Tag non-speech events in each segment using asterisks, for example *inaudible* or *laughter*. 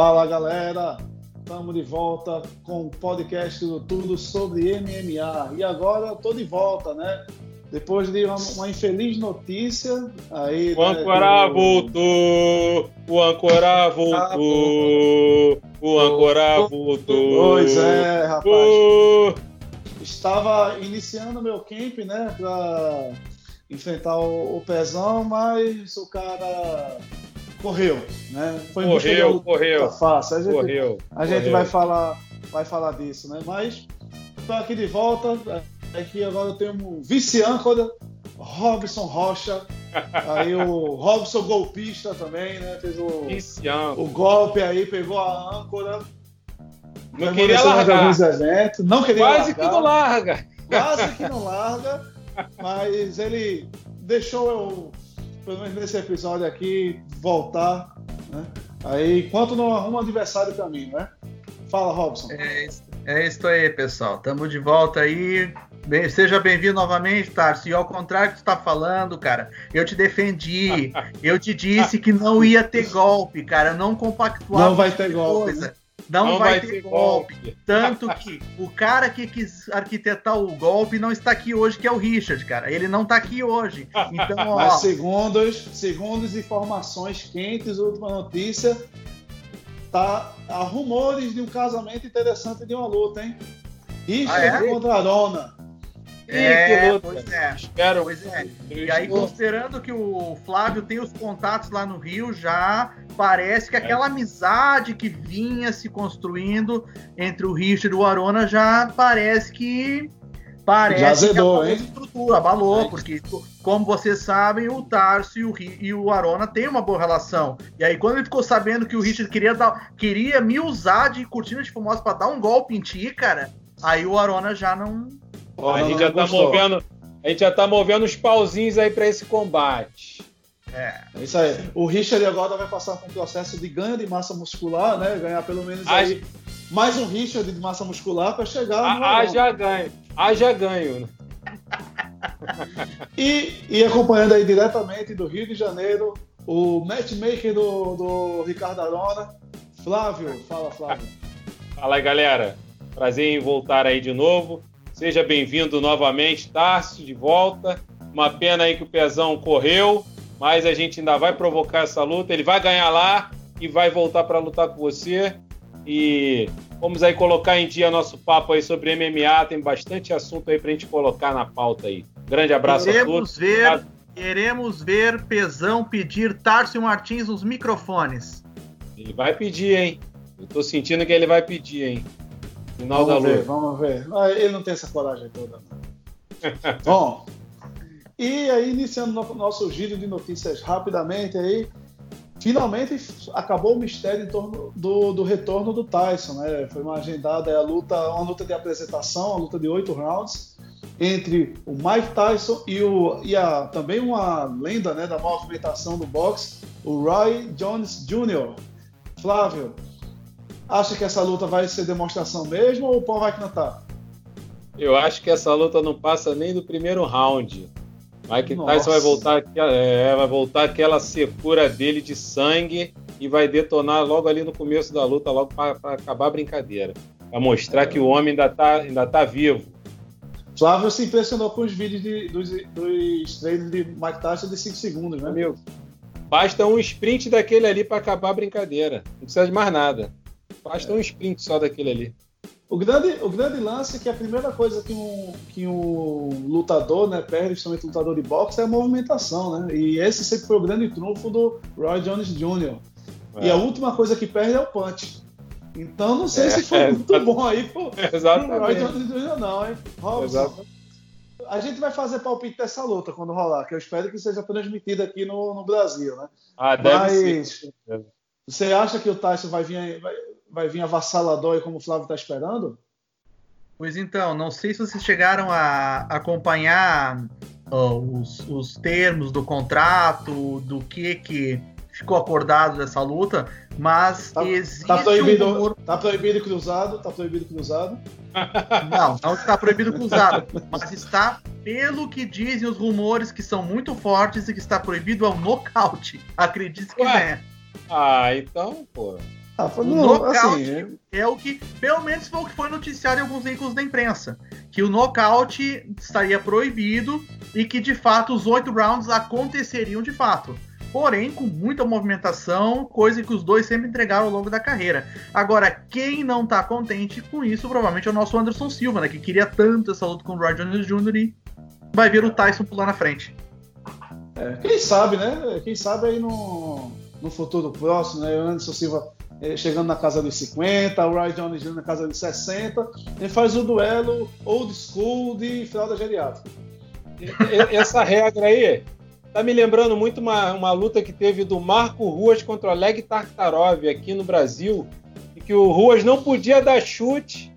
Fala galera, estamos de volta com o podcast do Tudo sobre MMA. E agora eu tô de volta, né? Depois de uma, uma infeliz notícia aí. O né, do... voltou! O Ancorá voltou! O Ancorá voltou! Pois é, rapaz. Estava iniciando meu camp, né? Pra enfrentar o, o Pezão, mas o cara correu, né? Foi correu, correu. Fácil. A gente, correu. A gente correu. vai falar, vai falar disso, né? Mas estou aqui de volta. Aqui agora eu tenho um vice-âncora, Robson Rocha. Aí o *laughs* Robson golpista também, né? Fez o, o golpe aí, pegou a âncora. Não queria largar. Alguns eventos. Não queria Quase largar. que não larga. Quase que não larga. Mas ele deixou eu pelo menos nesse episódio aqui, voltar. Né? Aí, enquanto não arruma adversário para mim, né? Fala, Robson. É, isso, é isso aí, pessoal. Estamos de volta aí. Bem, seja bem-vindo novamente, Tarso. E ao contrário que tu está falando, cara, eu te defendi. *laughs* eu te disse que não ia ter golpe, cara. Não compactuava. Não vai ter golpe. Né? Não, não, vai, vai ter, ter golpe. golpe. Tanto *laughs* que o cara que quis arquitetar o golpe não está aqui hoje, que é o Richard, cara. Ele não está aqui hoje. Então, *laughs* ó. Mas segundos, segundos informações quentes, última notícia, tá há rumores de um casamento interessante de uma luta, hein? Richard ah, é? contra Arona. É, pois é. Espero. Pois é. E aí, considerando que o Flávio tem os contatos lá no Rio, já parece que é. aquela amizade que vinha se construindo entre o Richard e o Arona já parece que parece já azedou, que a estrutura abalou, é. porque como vocês sabem, o Tarso e o, e o Arona têm uma boa relação. E aí quando ele ficou sabendo que o Richard queria dar, queria me usar de cortina de fumaça para dar um golpe em ti, cara, aí o Arona já não Ó, a gente já tá movendo, a gente já tá movendo os pauzinhos aí para esse combate. É. é. Isso aí. O Richard agora vai passar por um processo de ganho de massa muscular, né? Ganhar pelo menos aí mais um Richard de massa muscular para chegar no. Ah, já ganho. Ah, já ganho. *laughs* e, e acompanhando aí diretamente do Rio de Janeiro, o matchmaker do, do Ricardo Arona, Flávio. Fala, Flávio. Fala aí, galera. Prazer em voltar aí de novo. Seja bem-vindo novamente, Tarso, de volta. Uma pena aí que o Pezão correu, mas a gente ainda vai provocar essa luta. Ele vai ganhar lá e vai voltar para lutar com você. E vamos aí colocar em dia nosso papo aí sobre MMA. Tem bastante assunto aí para a gente colocar na pauta aí. Grande abraço queremos a todos. Ver, queremos ver Pezão pedir Tarso Martins nos microfones. Ele vai pedir, hein? Eu tô sentindo que ele vai pedir, hein? Final vamos da ver, luta. Vamos ver. Ah, ele não tem essa coragem toda. *laughs* Bom, e aí, iniciando no, nosso giro de notícias rapidamente aí, finalmente acabou o mistério em torno do, do retorno do Tyson, né? Foi uma agendada a luta, uma luta de apresentação, uma luta de oito rounds entre o Mike Tyson e, o, e a, também uma lenda né, da movimentação do boxe, o Roy Jones Jr. Flávio, Acha que essa luta vai ser demonstração mesmo ou o pau vai cantar? Eu acho que essa luta não passa nem do primeiro round. Mike Nossa. Tyson vai voltar, é, vai voltar aquela secura dele de sangue e vai detonar logo ali no começo da luta, logo para acabar a brincadeira. Para mostrar é. que o homem ainda está ainda tá vivo. Flávio se impressionou com os vídeos de, dos, dos treinos de Mike Tyson de 5 segundos, né? Meu, basta um sprint daquele ali para acabar a brincadeira. Não precisa de mais nada. Basta um sprint só daquele ali. O grande, o grande lance é que a primeira coisa que um, que um lutador né, perde, principalmente lutador de boxe, é a movimentação, né? E esse sempre foi o grande trunfo do Roy Jones Jr. É. E a última coisa que perde é o punch. Então não sei é, se foi é, muito *laughs* bom aí pro, pro Roy Jones Jr. não, hein? Robson, a gente vai fazer palpite dessa luta quando rolar, que eu espero que seja transmitida aqui no, no Brasil, né? Ah, deve Mas, ser. Você acha que o Tyson vai vir, vai, vai vir avassalador como o Flávio está esperando? Pois então, não sei se vocês chegaram a acompanhar os, os termos do contrato, do que que ficou acordado dessa luta, mas tá, existe tá proibido, um rumor... tá proibido cruzado, tá proibido cruzado. *laughs* Não, não está proibido cruzado, mas está pelo que dizem os rumores que são muito fortes e que está proibido ao nocaute. Acredite que é. Ah, então, pô. Ah, foi, o nocaute assim, é... é o que, pelo menos foi o que foi noticiado em alguns veículos da imprensa, que o nocaute estaria proibido e que de fato os oito rounds aconteceriam de fato. Porém, com muita movimentação, coisa que os dois sempre entregaram ao longo da carreira. Agora, quem não tá contente com isso, provavelmente é o nosso Anderson Silva, né? Que queria tanto essa luta com o Roy Jones Jr. e vai ver o Tyson pular na frente. É, quem sabe, né? Quem sabe aí no, no futuro próximo, né? O Anderson Silva chegando na casa dos 50, o Ryan Jones na casa dos 60, e faz o duelo old school de fralda geriátrica. Essa regra aí tá me lembrando muito uma, uma luta que teve do Marco Ruas contra o Oleg Tartarov aqui no Brasil, e que o Ruas não podia dar chute,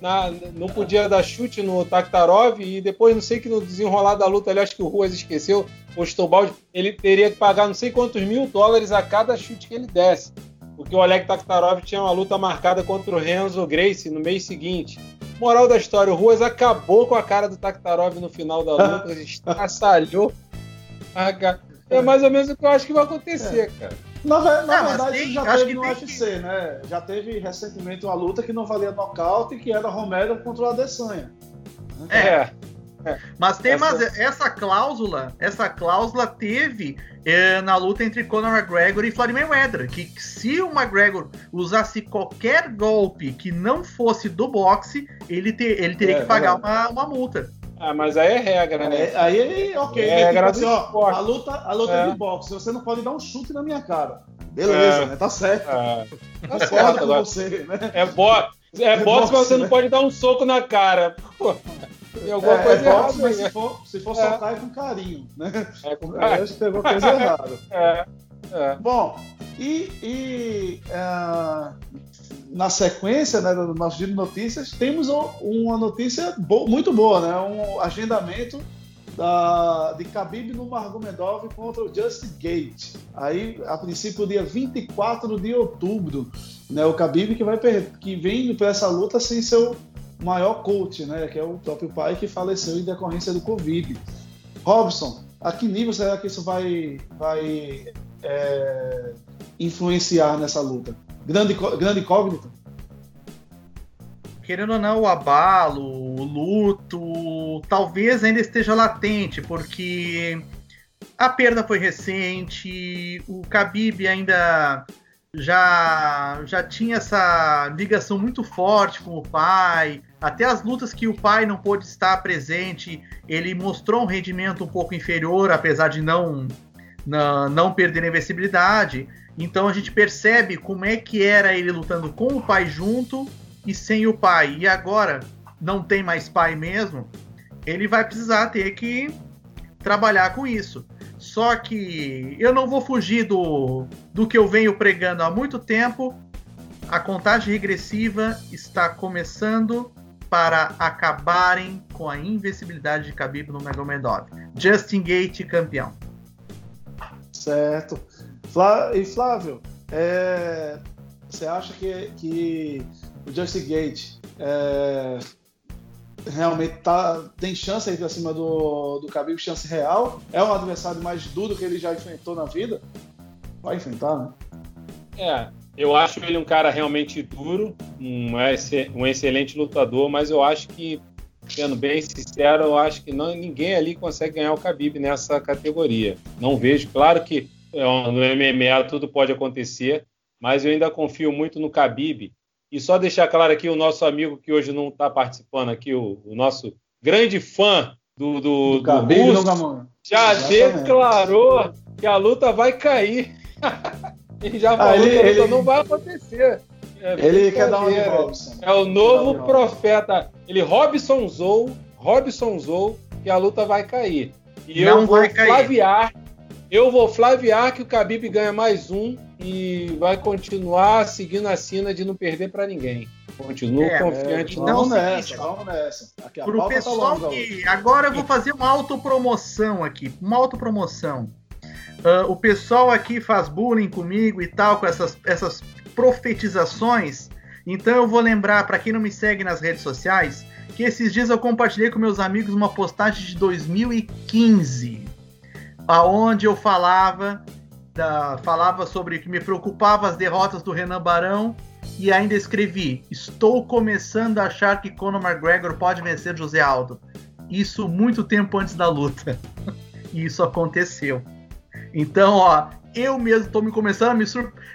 na, não podia dar chute no Tartarov, e depois, não sei que no desenrolar da luta, ali, acho que o Ruas esqueceu, postou balde, ele teria que pagar não sei quantos mil dólares a cada chute que ele desse porque o Oleg Taktarov tinha uma luta marcada contra o Renzo Gracie no mês seguinte. Moral da história, o Ruas acabou com a cara do Taktarov no final da luta, *laughs* estraçalhou. É mais ou menos o que eu acho que vai acontecer, é. cara. Na, na é, verdade, tem, já teve no UFC, que... né? Já teve recentemente uma luta que não valia nocaute, que era Romero contra o Adesanya. É. é. É. Mas tem essa... Mas essa cláusula, essa cláusula teve é, na luta entre Conor McGregor e Floyd Mayweather, que se o McGregor usasse qualquer golpe que não fosse do boxe, ele, ter, ele teria é, que pagar uma, uma multa. Ah, mas aí é regra, né? É, aí, ok. É regra tipo assim, ó, a luta, a luta é. de boxe, você não pode dar um chute na minha cara. Beleza, é. né? Tá certo. É. Tá certo *laughs* com você, né? É, bo é, boxe, mas você né? não pode dar um soco na cara. Pô. Tem alguma é, coisa é errada. Mas se for, se for soltar é com carinho, né? É com carinho. Acho que pegou coisa errada. *laughs* É. É. Bom, e, e uh, na sequência né, do nosso giro de notícias, temos uma notícia bo muito boa, né? Um agendamento da, de Khabib no Margomedov contra o Justin Gate. Aí, a princípio, dia 24 de outubro, né? O Khabib que vai que vem para essa luta sem seu maior coach, né, que é o próprio pai que faleceu em decorrência do Covid. Robson, a que nível será que isso vai, vai é, influenciar nessa luta? Grande, grande incógnita? Querendo ou não, o abalo, o luto, talvez ainda esteja latente, porque a perda foi recente, o Khabib ainda já já tinha essa ligação muito forte com o pai. Até as lutas que o pai não pôde estar presente, ele mostrou um rendimento um pouco inferior, apesar de não não, não perder a invencibilidade. Então a gente percebe como é que era ele lutando com o pai junto e sem o pai. E agora não tem mais pai mesmo. Ele vai precisar ter que trabalhar com isso. Só que eu não vou fugir do, do que eu venho pregando há muito tempo. A contagem regressiva está começando para acabarem com a invencibilidade de Khabib no Magomedov. Justin Gate campeão. Certo. Flá e Flávio, é... você acha que, que o Justin Gate é realmente tá, tem chance aí acima do, do Khabib, chance real. É um adversário mais duro que ele já enfrentou na vida. Vai enfrentar, né? É, eu acho ele um cara realmente duro, um, um excelente lutador, mas eu acho que, sendo bem sincero, eu acho que não, ninguém ali consegue ganhar o Khabib nessa categoria. Não vejo, claro que é, no MMA tudo pode acontecer, mas eu ainda confio muito no Khabib e só deixar claro aqui o nosso amigo que hoje não está participando aqui, o, o, nosso grande fã do, do, do, do Russo, já Exatamente. declarou que a luta vai cair. *laughs* ele já ah, falou ah, ele, que a luta ele... não vai acontecer. É ele quer dar uma Robson. É o novo profeta. Ele Robson Zou, Robson Zou, que a luta vai cair. E não eu vou flaviar, eu vou flaviar que o Khabib ganha mais um e vai continuar seguindo a sina de não perder para ninguém. Continuo é, confiante. É, vamos nessa, vamos nessa. Aqui, Pro tá pessoal tá que agora eu vou fazer uma autopromoção aqui, uma autopromoção. Uh, o pessoal aqui faz bullying comigo e tal com essas, essas profetizações. Então eu vou lembrar para quem não me segue nas redes sociais que esses dias eu compartilhei com meus amigos uma postagem de 2015, aonde eu falava da, falava sobre que me preocupava as derrotas do Renan Barão e ainda escrevi: Estou começando a achar que Conor McGregor pode vencer José Aldo. Isso muito tempo antes da luta. *laughs* e isso aconteceu. Então, ó, eu mesmo estou me começando a me,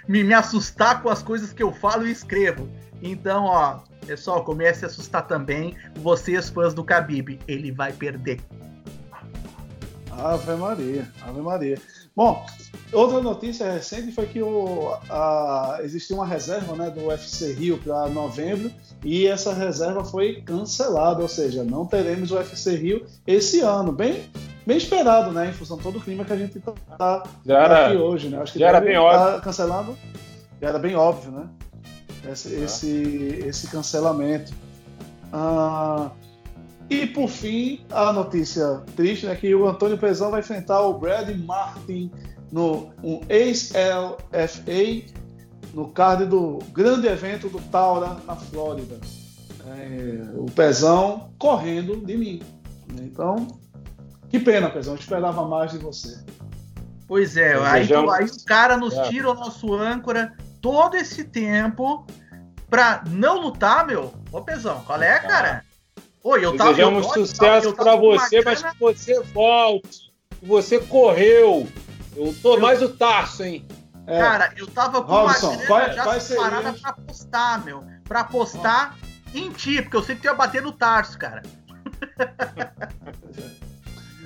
me, me assustar com as coisas que eu falo e escrevo. Então, ó, pessoal, comece a assustar também vocês, fãs do Khabib. Ele vai perder. Ave Maria, Ave Maria. Bom, outra notícia recente foi que o, a, existiu uma reserva né, do UFC Rio para novembro e essa reserva foi cancelada, ou seja, não teremos o UFC Rio esse ano. Bem, bem esperado, né? Em função de todo o clima que a gente está aqui hoje, né? Acho que já era bem óbvio. Tá cancelado. Já era bem óbvio, né? Esse, ah. esse, esse cancelamento. Ah, e por fim, a notícia triste é né, que o Antônio Pezão vai enfrentar o Brad Martin no um ex-LFA no card do grande evento do Taura na Flórida. É, o Pezão correndo de mim. Então, que pena, Pezão, eu esperava mais de você. Pois é, aí, aí, o cara nos é. tira o nosso âncora todo esse tempo pra não lutar, meu. Ô, Pezão, qual é, cara? Oi, eu tava, Desejamos eu, sucesso para você, mas que você volte. Que você correu. Eu tô eu... mais o Tarso, hein? É. Cara, eu tava com Robson, uma grana vai, já vai separada pra postar, meu. Pra postar em ti, porque eu sei que tu ia bater no Tarso, cara. *laughs*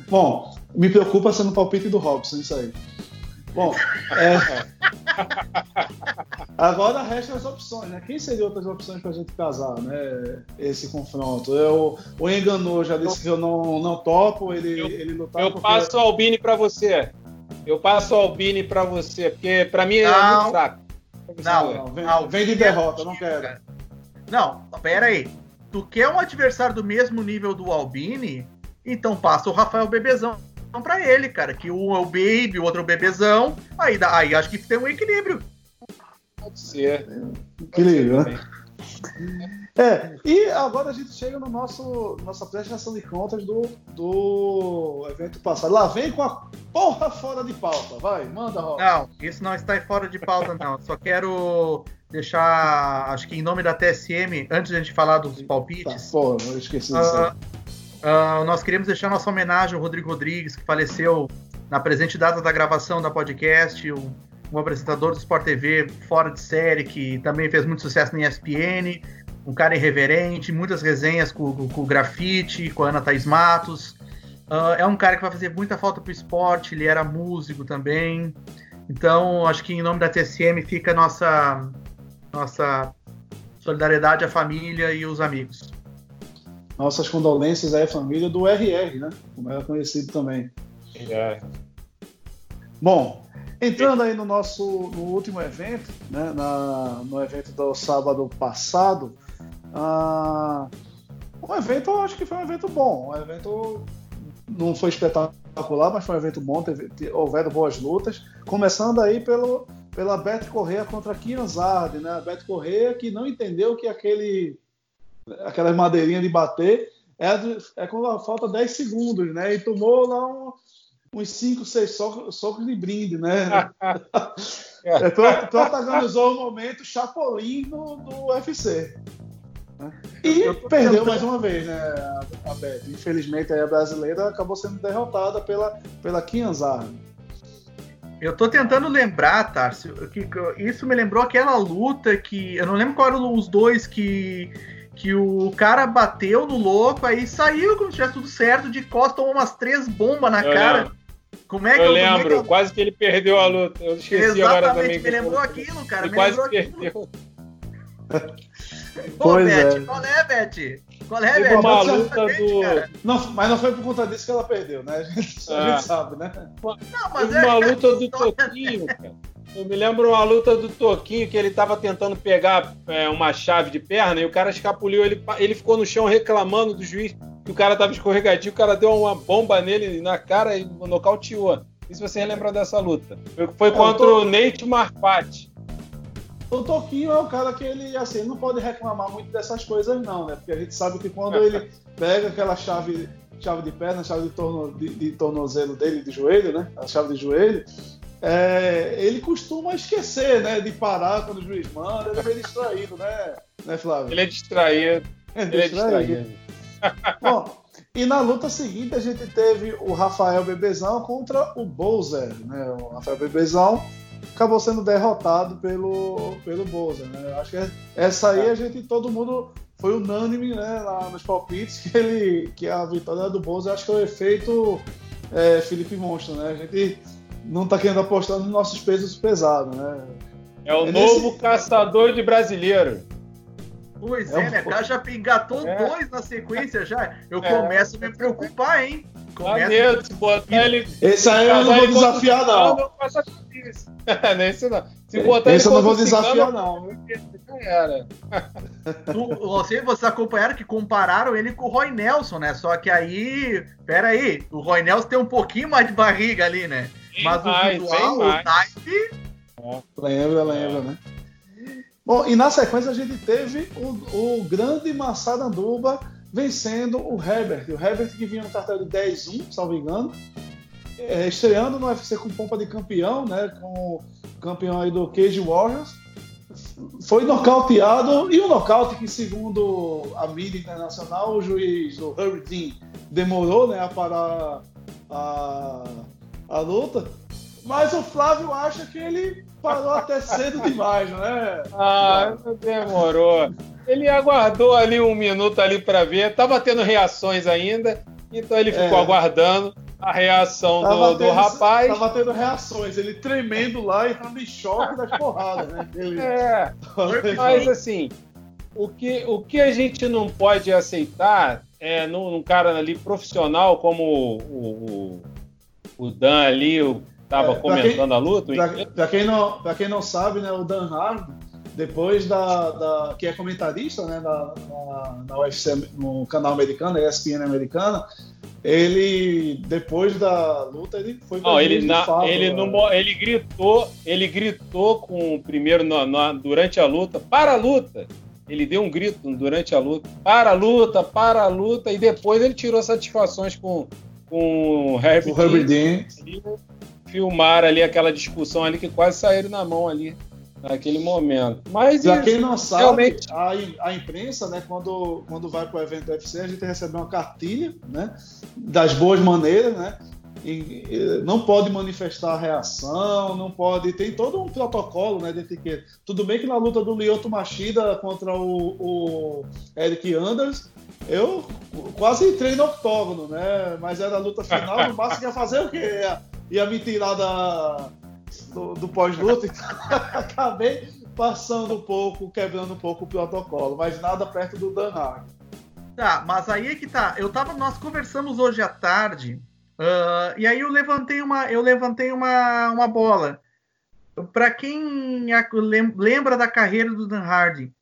Bom, me preocupa sendo o palpite do Robson, isso aí. Bom, é... agora restam as opções, né? Quem seriam outras opções para a gente casar, né? Esse confronto. Eu, o enganou, já disse que eu não, não topo, ele, eu, ele lutar. Eu porque... passo o Albini para você. Eu passo o Albini para você, porque para mim é não, é muito fraco. Não, não, vem, não, vem de derrota, não quero. Não, pera aí. Tu quer um adversário do mesmo nível do Albini? Então passa o Rafael Bebezão para ele, cara. Que um é o baby, o outro é o bebezão. Aí, aí acho que tem um equilíbrio. Pode ser. Equilíbrio, né? É, e agora a gente chega no nosso nossa prestação de contas do, do evento passado. Lá vem com a porra fora de pauta. Vai, manda, Rob. Não, isso não está fora de pauta, não. Só quero deixar, acho que em nome da TSM, antes de a gente falar dos palpites. Tá, porra, eu esqueci disso. Uh, Uh, nós queremos deixar nossa homenagem ao Rodrigo Rodrigues, que faleceu na presente data da gravação da podcast, um, um apresentador do Sport TV fora de série, que também fez muito sucesso na ESPN, um cara irreverente, muitas resenhas com, com, com o Grafite, com a Ana Thaís Matos. Uh, é um cara que vai fazer muita falta para o esporte, ele era músico também. Então, acho que em nome da TSM fica nossa, nossa solidariedade à família e os amigos. Nossas condolências à família do RR, né? Como era conhecido também. É. Bom, entrando aí no nosso no último evento, né? Na, no evento do sábado passado, uh, um evento, eu acho que foi um evento bom. Um evento não foi espetacular, mas foi um evento bom. Teve, houveram boas lutas. Começando aí pelo, pela Beth Correia contra Kian Zard, né? A Beth Correia que não entendeu que aquele aquelas madeirinhas de bater, é, é quando falta 10 segundos, né? E tomou lá um, uns 5, 6 socos, socos de brinde, né? é, *laughs* protagonizou o momento Chapolin do, do UFC. Né? E perdeu mais uma vez, né? A, a Beth. Infelizmente a brasileira acabou sendo derrotada pela, pela Kianzar. Eu tô tentando lembrar, que, que isso me lembrou aquela luta que. Eu não lembro qual eram os dois que que o cara bateu no louco, aí saiu como se tivesse tudo certo, de costas tomou umas três bombas na eu cara. Lembro. Como é que eu, eu lembro, que eu... quase que ele perdeu a luta. Eu esqueci Exatamente, agora também. me lembrou aquilo, cara. Ele quase perdeu. *laughs* Pô, Beth, é. qual é, Beth? Qual é, Beth? Uma luta do... Não, mas não foi por conta disso que ela perdeu, né? *laughs* A gente, a gente sabe, né? Não, mas é, uma luta do Toquinho, cara. *laughs* Eu me lembro uma luta do Toquinho que ele estava tentando pegar é, uma chave de perna e o cara escapuliu, ele, ele ficou no chão reclamando do juiz que o cara estava escorregadio, o cara deu uma bomba nele na cara e nocauteou. E se você lembra dessa luta? Foi, é, contra o Nate Marfat. O Toquinho é o cara que ele, assim, não pode reclamar muito dessas coisas não, né? Porque a gente sabe que quando ele *laughs* pega aquela chave, chave de perna, chave de, torno, de, de tornozelo dele, de joelho, né? A chave de joelho, é, ele costuma esquecer, né? De parar quando o juiz manda, ele é meio distraído, né, né Flávio? Ele é distraído. É ele é distraído. *laughs* Bom, e na luta seguinte a gente teve o Rafael Bebezão contra o Bowser, né? O Rafael Bebezão acabou sendo derrotado pelo, pelo Bowser, né? Acho que essa aí a gente, todo mundo foi unânime, né, lá nos palpites, que ele, que a vitória do Bowser, acho que é o efeito é, Felipe Monstro, né? A gente não está querendo apostar nos nossos pesos pesados, né? É o é novo nesse... caçador de brasileiro. Pois é, é né? O cara já engatou é. dois na sequência já. Eu é. começo a me preocupar, hein? Começa... se botar ele. Esse aí eu não vou desafiar, não. não *laughs* Nesse não. Se botar Esse eu não vou desafiar, não. Era. Você, vocês acompanharam que compararam ele com o Roy Nelson, né? Só que aí, pera aí, o Roy Nelson tem um pouquinho mais de barriga ali, né? Mas mais, o visual, o naipe... Lembra, lembra, né? Bom, e na sequência a gente teve o, o grande Massaranduba vencendo o Herbert. O Herbert que vinha no cartel de 10-1, salvo engano, é, estreando no UFC com pompa de campeão, né? Com o campeão aí do Cage Warriors. Foi nocauteado e o nocaute que, segundo a mídia internacional, o juiz, o Herbert Dean, demorou né, a parar a, a luta. Mas o Flávio acha que ele parou até cedo demais, não é? Ah, demorou. Ele aguardou ali um minuto ali para ver, tava tendo reações ainda, então ele ficou é. aguardando a reação do, do rapaz. Tava tendo reações, ele tremendo lá e tava em choque das porradas, né? Ele... É, mas assim, o que, o que a gente não pode aceitar é num, num cara ali profissional como o, o, o Dan ali, o estava é, comentando quem, a luta. Para quem, não, quem não sabe, né, o Dan Hard, depois da, da que é comentarista né, na, na, na UFC, no canal americano, ESPN americana, ele depois da luta ele foi não, ele na, ele né? no, ele gritou ele gritou com primeiro no, no, durante a luta para a luta ele deu um grito durante a luta para a luta para a luta e depois ele tirou satisfações com com o Herbie, o Herbie Dean filmar ali aquela discussão ali que quase saíram na mão ali naquele momento. Mas para quem não sabe, realmente... a, a imprensa, né, quando, quando vai para o evento do UFC, a gente recebe uma cartilha, né, das boas maneiras, né, e não pode manifestar reação, não pode, tem todo um protocolo, né, de etiqueta. Tudo bem que na luta do Lyoto Machida contra o, o Eric Anders, eu quase entrei no octógono, né? Mas era a luta final, o máximo ia fazer o quê? ia me tirar da, do, do pós-luta, então *laughs* acabei passando um pouco, quebrando um pouco o protocolo, mas nada perto do Dan Hard. Tá, mas aí é que tá. Eu tava, nós conversamos hoje à tarde, uh, e aí eu levantei uma, eu levantei uma, uma bola. Para quem lembra da carreira do Dan Hardy,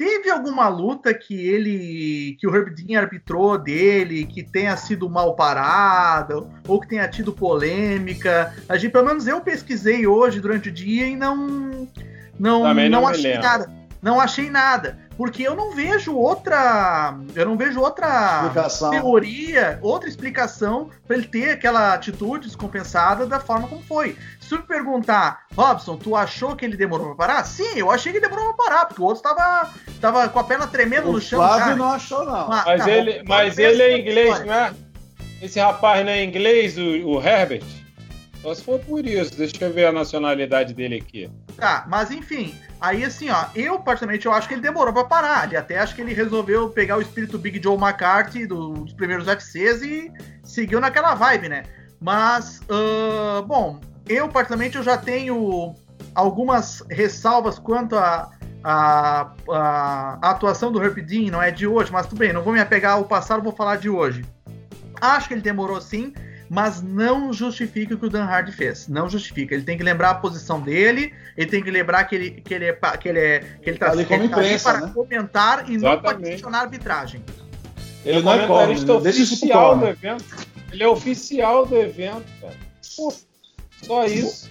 Teve alguma luta que ele, que o Herb Dean arbitrou dele, que tenha sido mal parada ou que tenha tido polêmica? A gente, pelo menos eu pesquisei hoje durante o dia e não não não, não achei nada. Não achei nada, porque eu não vejo outra, eu não vejo outra explicação. teoria, outra explicação para ele ter aquela atitude descompensada da forma como foi. Se tu me perguntar, Robson, tu achou que ele demorou para parar? Sim, eu achei que ele demorou para parar, porque o outro estava tava com a perna tremendo o no chão. Flávio cara. não achou, não. Mas, mas tá, ele, mas ele é inglês, não é? Esse rapaz não é inglês, o, o Herbert? Só se for por isso, deixa eu ver a nacionalidade dele aqui. Tá, mas enfim, aí assim, ó, eu particularmente eu acho que ele demorou para parar. Ele até acho que ele resolveu pegar o espírito Big Joe McCarthy do, dos primeiros UFCs e seguiu naquela vibe, né? Mas, uh, bom, eu, particularmente, eu já tenho algumas ressalvas quanto à a, a, a, atuação do Herb Dean, não é de hoje, mas tudo bem, não vou me apegar ao passado, vou falar de hoje. Acho que ele demorou sim, mas não justifica o que o Dan Hardy fez. Não justifica. Ele tem que lembrar a posição dele, ele tem que lembrar que ele, que ele, é, que ele, é, que ele tá, ali como imprensa, para né? comentar e Exatamente. não para questionar a arbitragem. Ele, ele não é comentarista oficial do evento. Ele é oficial do evento, cara. Pô. Só isso.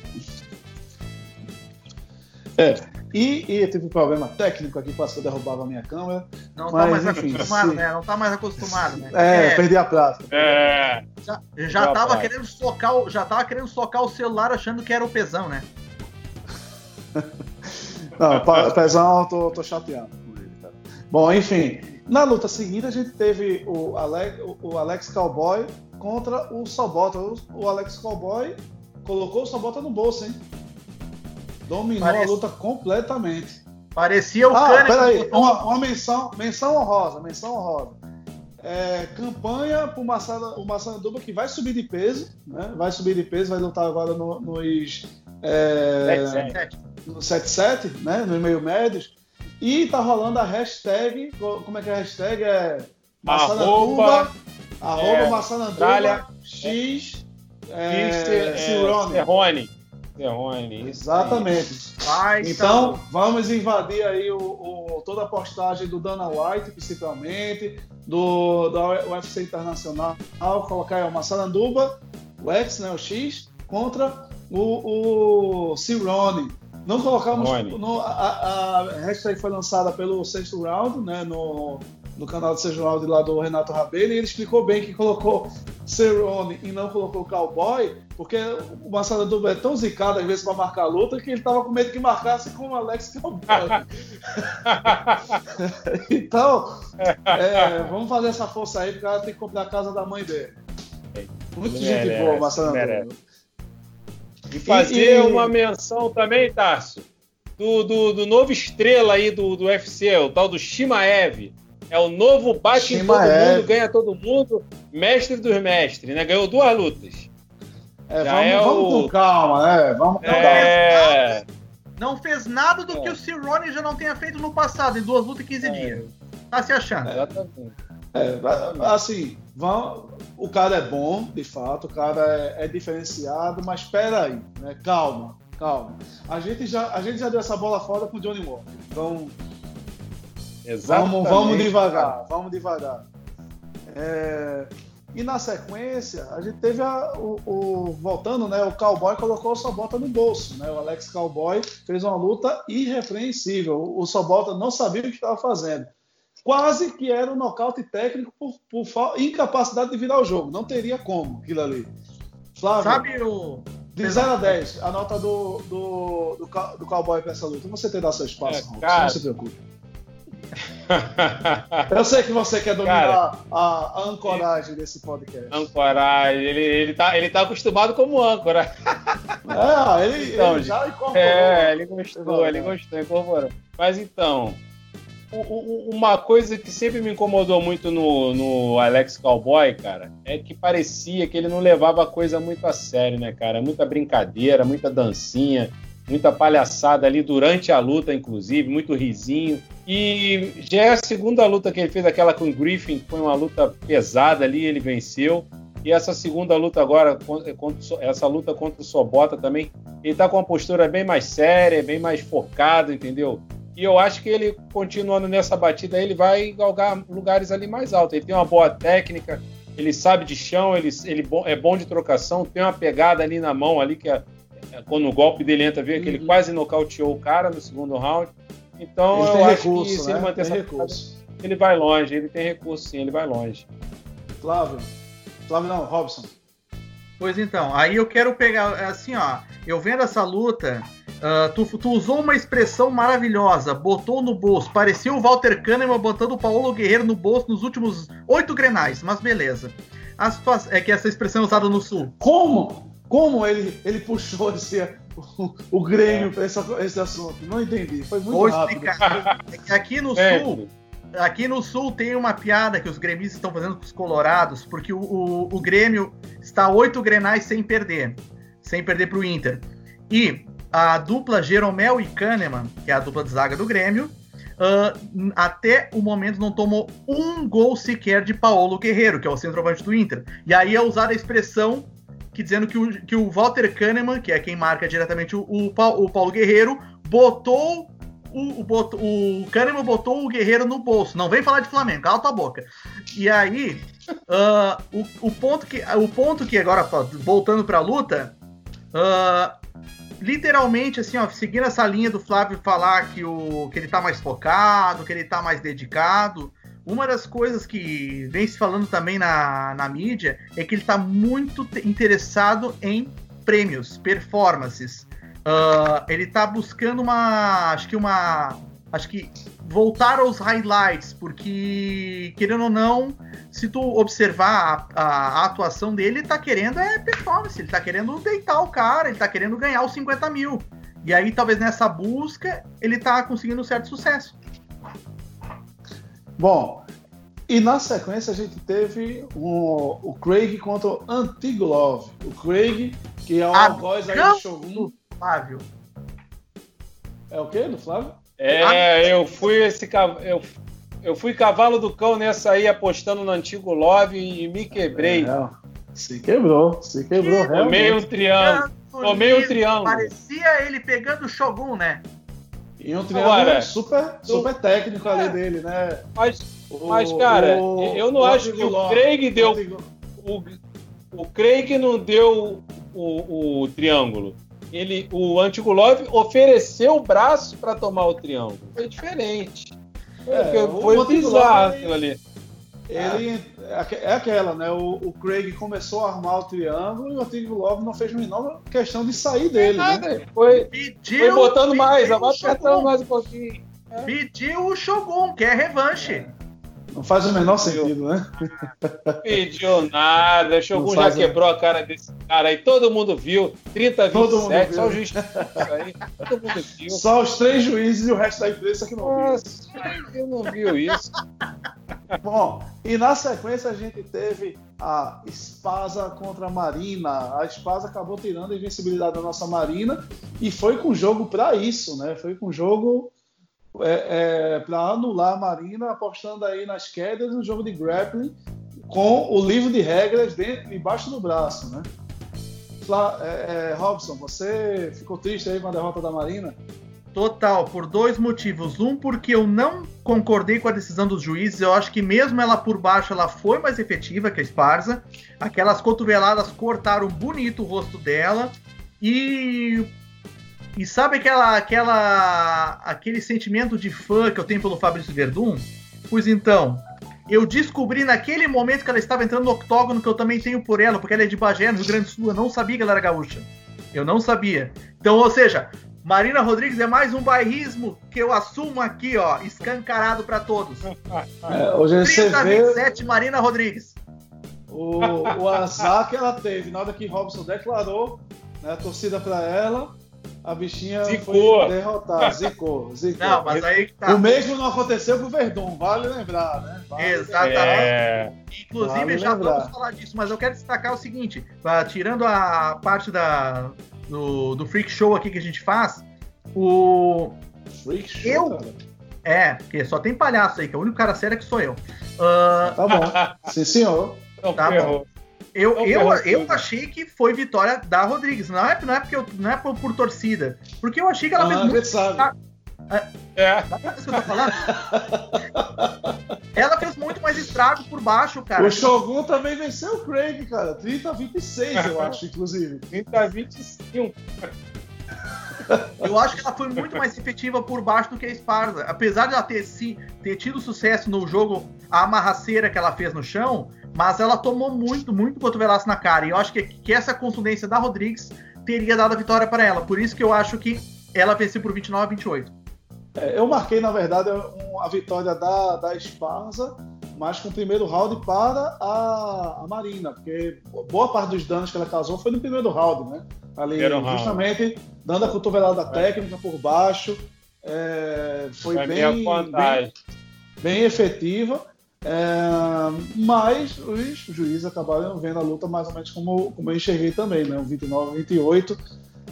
É. E, e eu tive um problema técnico aqui, quase que eu derrubava a minha câmera. Não tá mas, tá mais enfim, acostumado, se... né? Não tá mais acostumado, né? É, é perdi a prática. É. Já, já tava querendo socar o, já tava querendo socar o celular achando que era o pesão, né? *laughs* Não, pesão, tô, tô chateado com ele, cara. Bom, enfim. Na luta seguinte, a gente teve o Alex, o Alex Cowboy contra o Sobota. O Alex Cowboy colocou o Sobota no bolso, hein? Dominou Parece... a luta completamente. Parecia o ah. Peraí, uma, uma menção, menção honrosa, menção honrosa. É, campanha para o Massana Duba que vai subir de peso, né? Vai subir de peso, vai lutar agora no, nos é, no 77, né? Nos meio médios. E tá rolando a hashtag, como é que é a hashtag? É Massana arroba, arroba é, Massana X, é, é, Cerrone. Cerrone. Exatamente. Ah, então, então, vamos invadir aí o, o, toda a postagem do Dana White, principalmente, do, da UFC Internacional, colocar aí o Massaranduba, o X, né, o X, contra o, o Cirone. Não colocamos. No, a, a hashtag foi lançada pelo sexto round, né? No, no canal do sexto round lá do Renato Rabelo, e ele explicou bem que colocou Cerrone e não colocou Cowboy, porque o Marcelo Duba é tão zicado às vezes para marcar a luta que ele tava com medo que marcasse com o Alex Cowboy. *laughs* então, é, vamos fazer essa força aí, porque o cara tem que comprar a casa da mãe dele. Muito gente boa, Marcelo Duba. E fazer e, e... uma menção também, Tarso, do, do, do, novo estrela aí do, do UFC, o tal do Shimaev. É o novo bate em todo mundo, ganha todo mundo, mestre dos mestres, né? Ganhou duas lutas. É, vamos, é vamos o... com calma, né? Vamos com é... calma. Não fez nada do é. que o Cirone já não tenha feito no passado, em duas lutas e 15 é. dias. Tá se achando. Exatamente. É, assim, vamos, o cara é bom, de fato, o cara é, é diferenciado, mas espera aí, né? calma, calma. A gente, já, a gente já deu essa bola fora com o Johnny Walker, então vamos, vamos devagar, vamos devagar. É, e na sequência, a gente teve a, o, o, Voltando, né? O Cowboy colocou o Sobota no bolso, né? O Alex Cowboy fez uma luta irrepreensível. O, o Sobota não sabia o que estava fazendo quase que era um nocaute técnico por, por incapacidade de virar o jogo. Não teria como aquilo ali. Flávio, Sabe o. De 0 a 10, a nota do, do, do, do Cowboy para essa luta. Você terá seu espaço, é, cara... não se preocupe. *laughs* Eu sei que você quer dominar cara, a, a, ancoragem desse podcast. Ancoragem, ele, ele, tá, ele tá acostumado como âncora. É, ele, *laughs* então, ele já incorporou. É, ele gostou, ele gostou, incorporou. Mas então, uma coisa que sempre me incomodou muito no, no Alex Cowboy, cara, é que parecia que ele não levava a coisa muito a sério, né, cara? Muita brincadeira, muita dancinha, muita palhaçada ali durante a luta, inclusive, muito risinho. E já é a segunda luta que ele fez, aquela com o Griffin, foi uma luta pesada ali, ele venceu. E essa segunda luta agora, essa luta contra o Sobota também, ele tá com uma postura bem mais séria, bem mais focado, entendeu? E eu acho que ele, continuando nessa batida, ele vai galgar lugares ali mais altos. Ele tem uma boa técnica, ele sabe de chão, ele, ele é bom de trocação, tem uma pegada ali na mão, ali que é, é quando o golpe dele entra, vê que ele uhum. quase nocauteou o cara no segundo round. Então ele eu acho recurso, que se né? ele manter tem essa recurso. Pegada, ele vai longe, ele tem recurso sim, ele vai longe. Flávio. Flávio não, Robson. Pois então, aí eu quero pegar, assim, ó, eu vendo essa luta, Uh, tu, tu, usou uma expressão maravilhosa, botou no bolso. Parecia o Walter Kahneman botando o Paulo Guerreiro no bolso nos últimos oito grenais, mas beleza. A situação, é que essa expressão é usada no Sul. Como? Como ele, ele puxou esse, o, o Grêmio para esse, esse, assunto? Não entendi. Foi muito Vou rápido. Explicar. É que aqui no é. Sul. Aqui no Sul tem uma piada que os gremistas estão fazendo com os colorados, porque o, o, o Grêmio está oito grenais sem perder. Sem perder para o Inter. E a dupla Jeromel e Kahneman, que é a dupla de zaga do Grêmio, uh, até o momento não tomou um gol sequer de Paulo Guerreiro, que é o centroavante do Inter. E aí é usada a expressão que dizendo que o, que o Walter Kahneman, que é quem marca diretamente o, o, o Paulo Guerreiro, botou o, o, o Kahneman botou o Guerreiro no bolso. Não vem falar de Flamengo, cala tua boca. E aí, uh, *laughs* o, o, ponto que, o ponto que agora, voltando para a luta, uh, literalmente, assim, ó, seguindo essa linha do Flávio falar que, o, que ele tá mais focado, que ele tá mais dedicado, uma das coisas que vem se falando também na, na mídia é que ele tá muito interessado em prêmios, performances. Uh, ele tá buscando uma. Acho que uma. Acho que voltar aos highlights, porque, querendo ou não, se tu observar a, a, a, atuação dele, ele tá querendo é performance, ele tá querendo deitar o cara, ele tá querendo ganhar os 50 mil. E aí, talvez nessa busca, ele tá conseguindo um certo sucesso. Bom, e na sequência a gente teve o, o Craig contra o Antigo Love. O Craig, que é uma voz aí do Shogun. Flávio. É o quê, do Flávio? É, eu fui esse eu, eu fui cavalo do cão nessa aí apostando no antigo Love e me quebrei. É, se quebrou, se quebrou. Que Tomei um triângulo. Tomei um triângulo. Parecia ele pegando o Shogun, né? E um triângulo Agora, super, super técnico é, ali dele, né? Mas, mas cara, o, eu não acho que o Craig deu. O, o Craig não deu o, o triângulo ele, o Antigo Love ofereceu o braço para tomar o triângulo. Foi diferente. É, foi bizarro aquilo ali. Ele é aquela, né? O, o, Craig começou a armar o triângulo e o Antigo Love não fez a menor questão de sair dele. Né? Foi, pediu, foi botando mais, apertando mais um pouquinho. É. Pediu o Shogun, que é revanche. É. Não faz o menor sentido, né? Pediu nada, o Shogun já quebrou a cara desse cara aí, todo mundo viu. 30 27, só o juiz aí, todo mundo viu. Só os três juízes e o resto da imprensa que não Nossa, viu. Eu não viu isso. Bom, e na sequência a gente teve a Espasa contra a Marina. A Espasa acabou tirando a invencibilidade da nossa Marina e foi com jogo para isso, né? Foi com jogo é, é, para anular a Marina, apostando aí nas quedas no jogo de grappling com o livro de regras dentro, embaixo do braço, né? É, é, Robson, você ficou triste aí com a derrota da Marina? Total, por dois motivos. Um, porque eu não concordei com a decisão dos juízes. Eu acho que mesmo ela por baixo, ela foi mais efetiva que a Esparza. Aquelas cotoveladas cortaram bonito o rosto dela. E e sabe aquela, aquela, aquele sentimento de fã que eu tenho pelo Fabrício Verdun? Pois então, eu descobri naquele momento que ela estava entrando no octógono que eu também tenho por ela, porque ela é de Bagé, no Rio Grande do Sul. Eu não sabia que ela era gaúcha. Eu não sabia. Então, ou seja, Marina Rodrigues é mais um bairrismo que eu assumo aqui, ó, escancarado para todos. *laughs* É, hoje 30 vê... 27, Marina Rodrigues. O, o azar que ela teve na hora que Robson declarou né, a torcida para ela a bichinha zicou. foi derrotada, *laughs* zicou, zicou. Não, mas aí tá. O mesmo não aconteceu com o Verdun, vale lembrar, né? Vale Exatamente. É... Inclusive, vale já lembrar. vamos falar disso, mas eu quero destacar o seguinte: tirando a parte da, do, do Freak Show aqui que a gente faz, o. Freak Show? Eu... Cara. É, porque só tem palhaço aí, que é o único cara sério que sou eu. Uh... Tá bom. *laughs* Sim, senhor. Tá bom. Eu, eu, eu achei que foi vitória da Rodrigues. Não é, não é, porque eu, não é por, por torcida. Porque eu achei que ela ah, fez muito. Sabe. É. é. que eu tô falando? ela fez muito mais estrago por baixo, cara. O Shogun também venceu o Craig, cara. 30 a 26, eu acho, inclusive. 30 a 25. Eu acho que ela foi muito mais efetiva por baixo do que a Esparza. Apesar de ela ter, ter tido sucesso no jogo, a amarraceira que ela fez no chão, mas ela tomou muito, muito cotovelaço na cara. E eu acho que, que essa contundência da Rodrigues teria dado a vitória para ela. Por isso que eu acho que ela venceu por 29 a 28. É, eu marquei, na verdade, a vitória da, da Esparza, mas com o primeiro round para a, a Marina, porque boa parte dos danos que ela causou foi no primeiro round, né? Ali, justamente round. dando a cotovelada é. técnica por baixo. É, foi bem, bem, bem efetiva. É, mas os juízes acabaram vendo a luta mais ou menos como, como eu enxerguei também, né? Um 29, 28.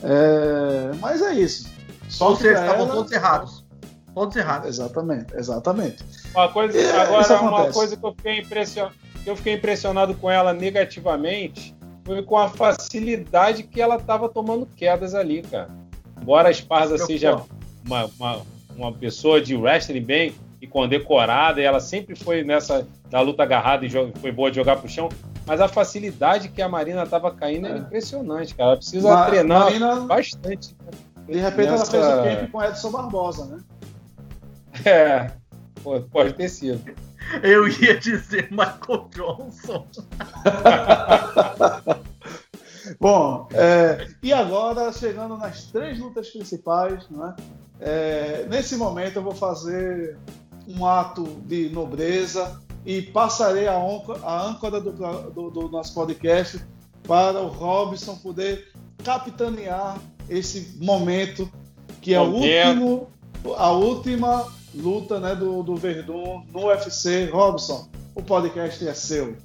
É, mas é isso. Só que estavam todos errados. Todos errados. Exatamente, exatamente. Uma coisa, é, agora, uma coisa que eu fiquei, impression, eu fiquei impressionado com ela negativamente foi com a facilidade que ela estava tomando quedas ali, cara. Embora a Esparza seja uma, uma, uma pessoa de wrestling bem e condecorada, e ela sempre foi nessa da luta agarrada e foi boa de jogar pro chão. mas a facilidade que a Marina estava caindo é. era impressionante, cara. Ela precisa Ma treinar Marina, bastante. De repente nessa... ela fez o camp com Edson Barbosa, né? É, pode ter sido. Eu ia dizer Michael Johnson. *laughs* Bom, é, e agora chegando nas três lutas principais, né? É, nesse momento eu vou fazer um ato de nobreza e passarei a, a âncora do, do, do, nosso podcast para o Robson poder capitanear esse momento que é o último, a última luta né, do, do Verdun no UFC. Robson, o podcast é seu.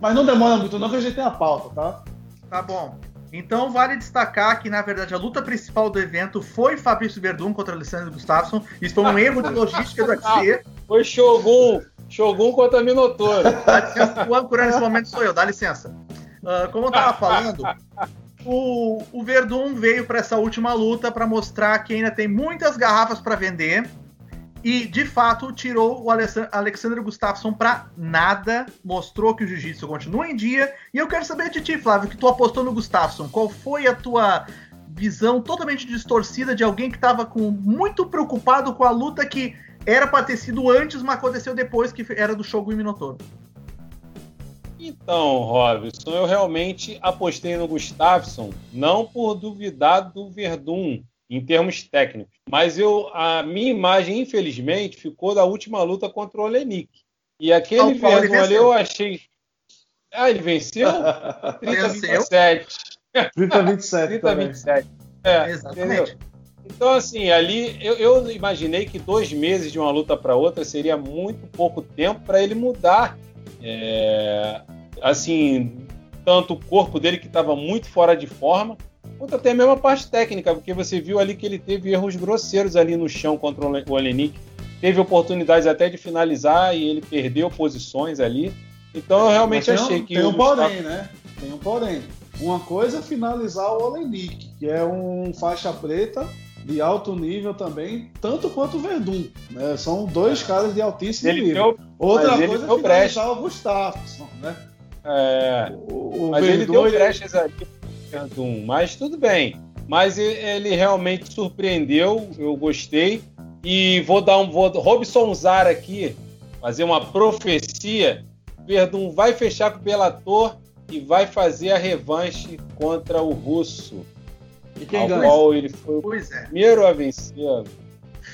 Mas não demora muito não que a gente tem a pauta, tá? Tá bom. Então vale destacar que, na verdade, a luta principal do evento foi Fabrício Verdun contra Alessandro Gustafsson. Isso foi um *laughs* erro de logística do UFC. Foi Shogun. Shogun contra Minotauro. Dá licença, o âncora nesse momento sou eu, dá licença. Uh, como eu tava falando, o, o Verdun veio para essa última luta para mostrar que ainda tem muitas garrafas para vender e, de fato, tirou o Alexandre Gustafsson para nada, mostrou que o jiu-jitsu continua em dia. E eu quero saber de ti, Flávio, que tu apostou no Gustafsson. Qual foi a tua visão totalmente distorcida de alguém que estava com, muito preocupado com a luta que era para ter sido antes, mas aconteceu depois, que era do Shogun Minotauro? Então, Robson, eu realmente apostei no Gustafsson, não por duvidar do Verdun, em termos técnicos. Mas eu, a minha imagem, infelizmente, ficou da última luta contra o Olenik. E aquele Verdun ali eu achei. Ah, ele venceu? 30 27. 30 27. 30 27. É, Exatamente. Entendeu? Então, assim, ali eu, eu, imaginei que dois meses de uma luta para outra seria muito pouco tempo para ele mudar. É, assim, tanto o corpo dele que estava muito fora de forma, quanto até mesmo a parte técnica, porque você viu ali que ele teve erros grosseiros ali no chão contra o Olenik. Teve oportunidades até de finalizar e ele perdeu posições ali. Então eu realmente achei que. Tem um porém, né? Tem um porém. Uma coisa é finalizar o Olenik, que é um faixa preta de alto nível também, tanto quanto o Verdun. Né? São dois caras de altíssimo ele nível. Deu, Outra coisa é finalizar brecha. o Gustafsson, né? É, o, o mas Verdun, ele deu brechas aqui Verdun, mas tudo bem. Mas ele realmente surpreendeu, eu gostei. E vou dar um. Vou Robson Zar aqui, fazer uma profecia. Verdun vai fechar com o Bellator e vai fazer a revanche contra o russo. E quem ao ganha? qual ele foi pois o é. primeiro a vencer.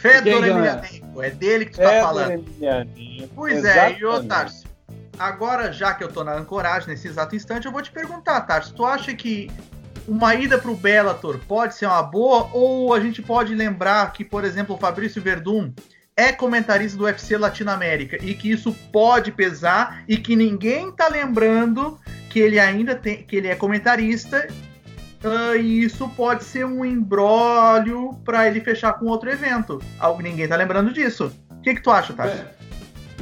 Fedor Emelianenko, é dele que tu tá falando. Pois Exatamente. é, e Tarso, agora já que eu tô na ancoragem nesse exato instante, eu vou te perguntar, Tarso, tu acha que uma ida pro Bellator pode ser uma boa ou a gente pode lembrar que, por exemplo, o Fabrício Verdun é comentarista do UFC Latinoamérica e que isso pode pesar e que ninguém tá lembrando que ele ainda tem que ele é comentarista Uh, e isso pode ser um embrólio para ele fechar com outro evento. Algo ninguém tá lembrando disso. O que, que tu acha, Tati?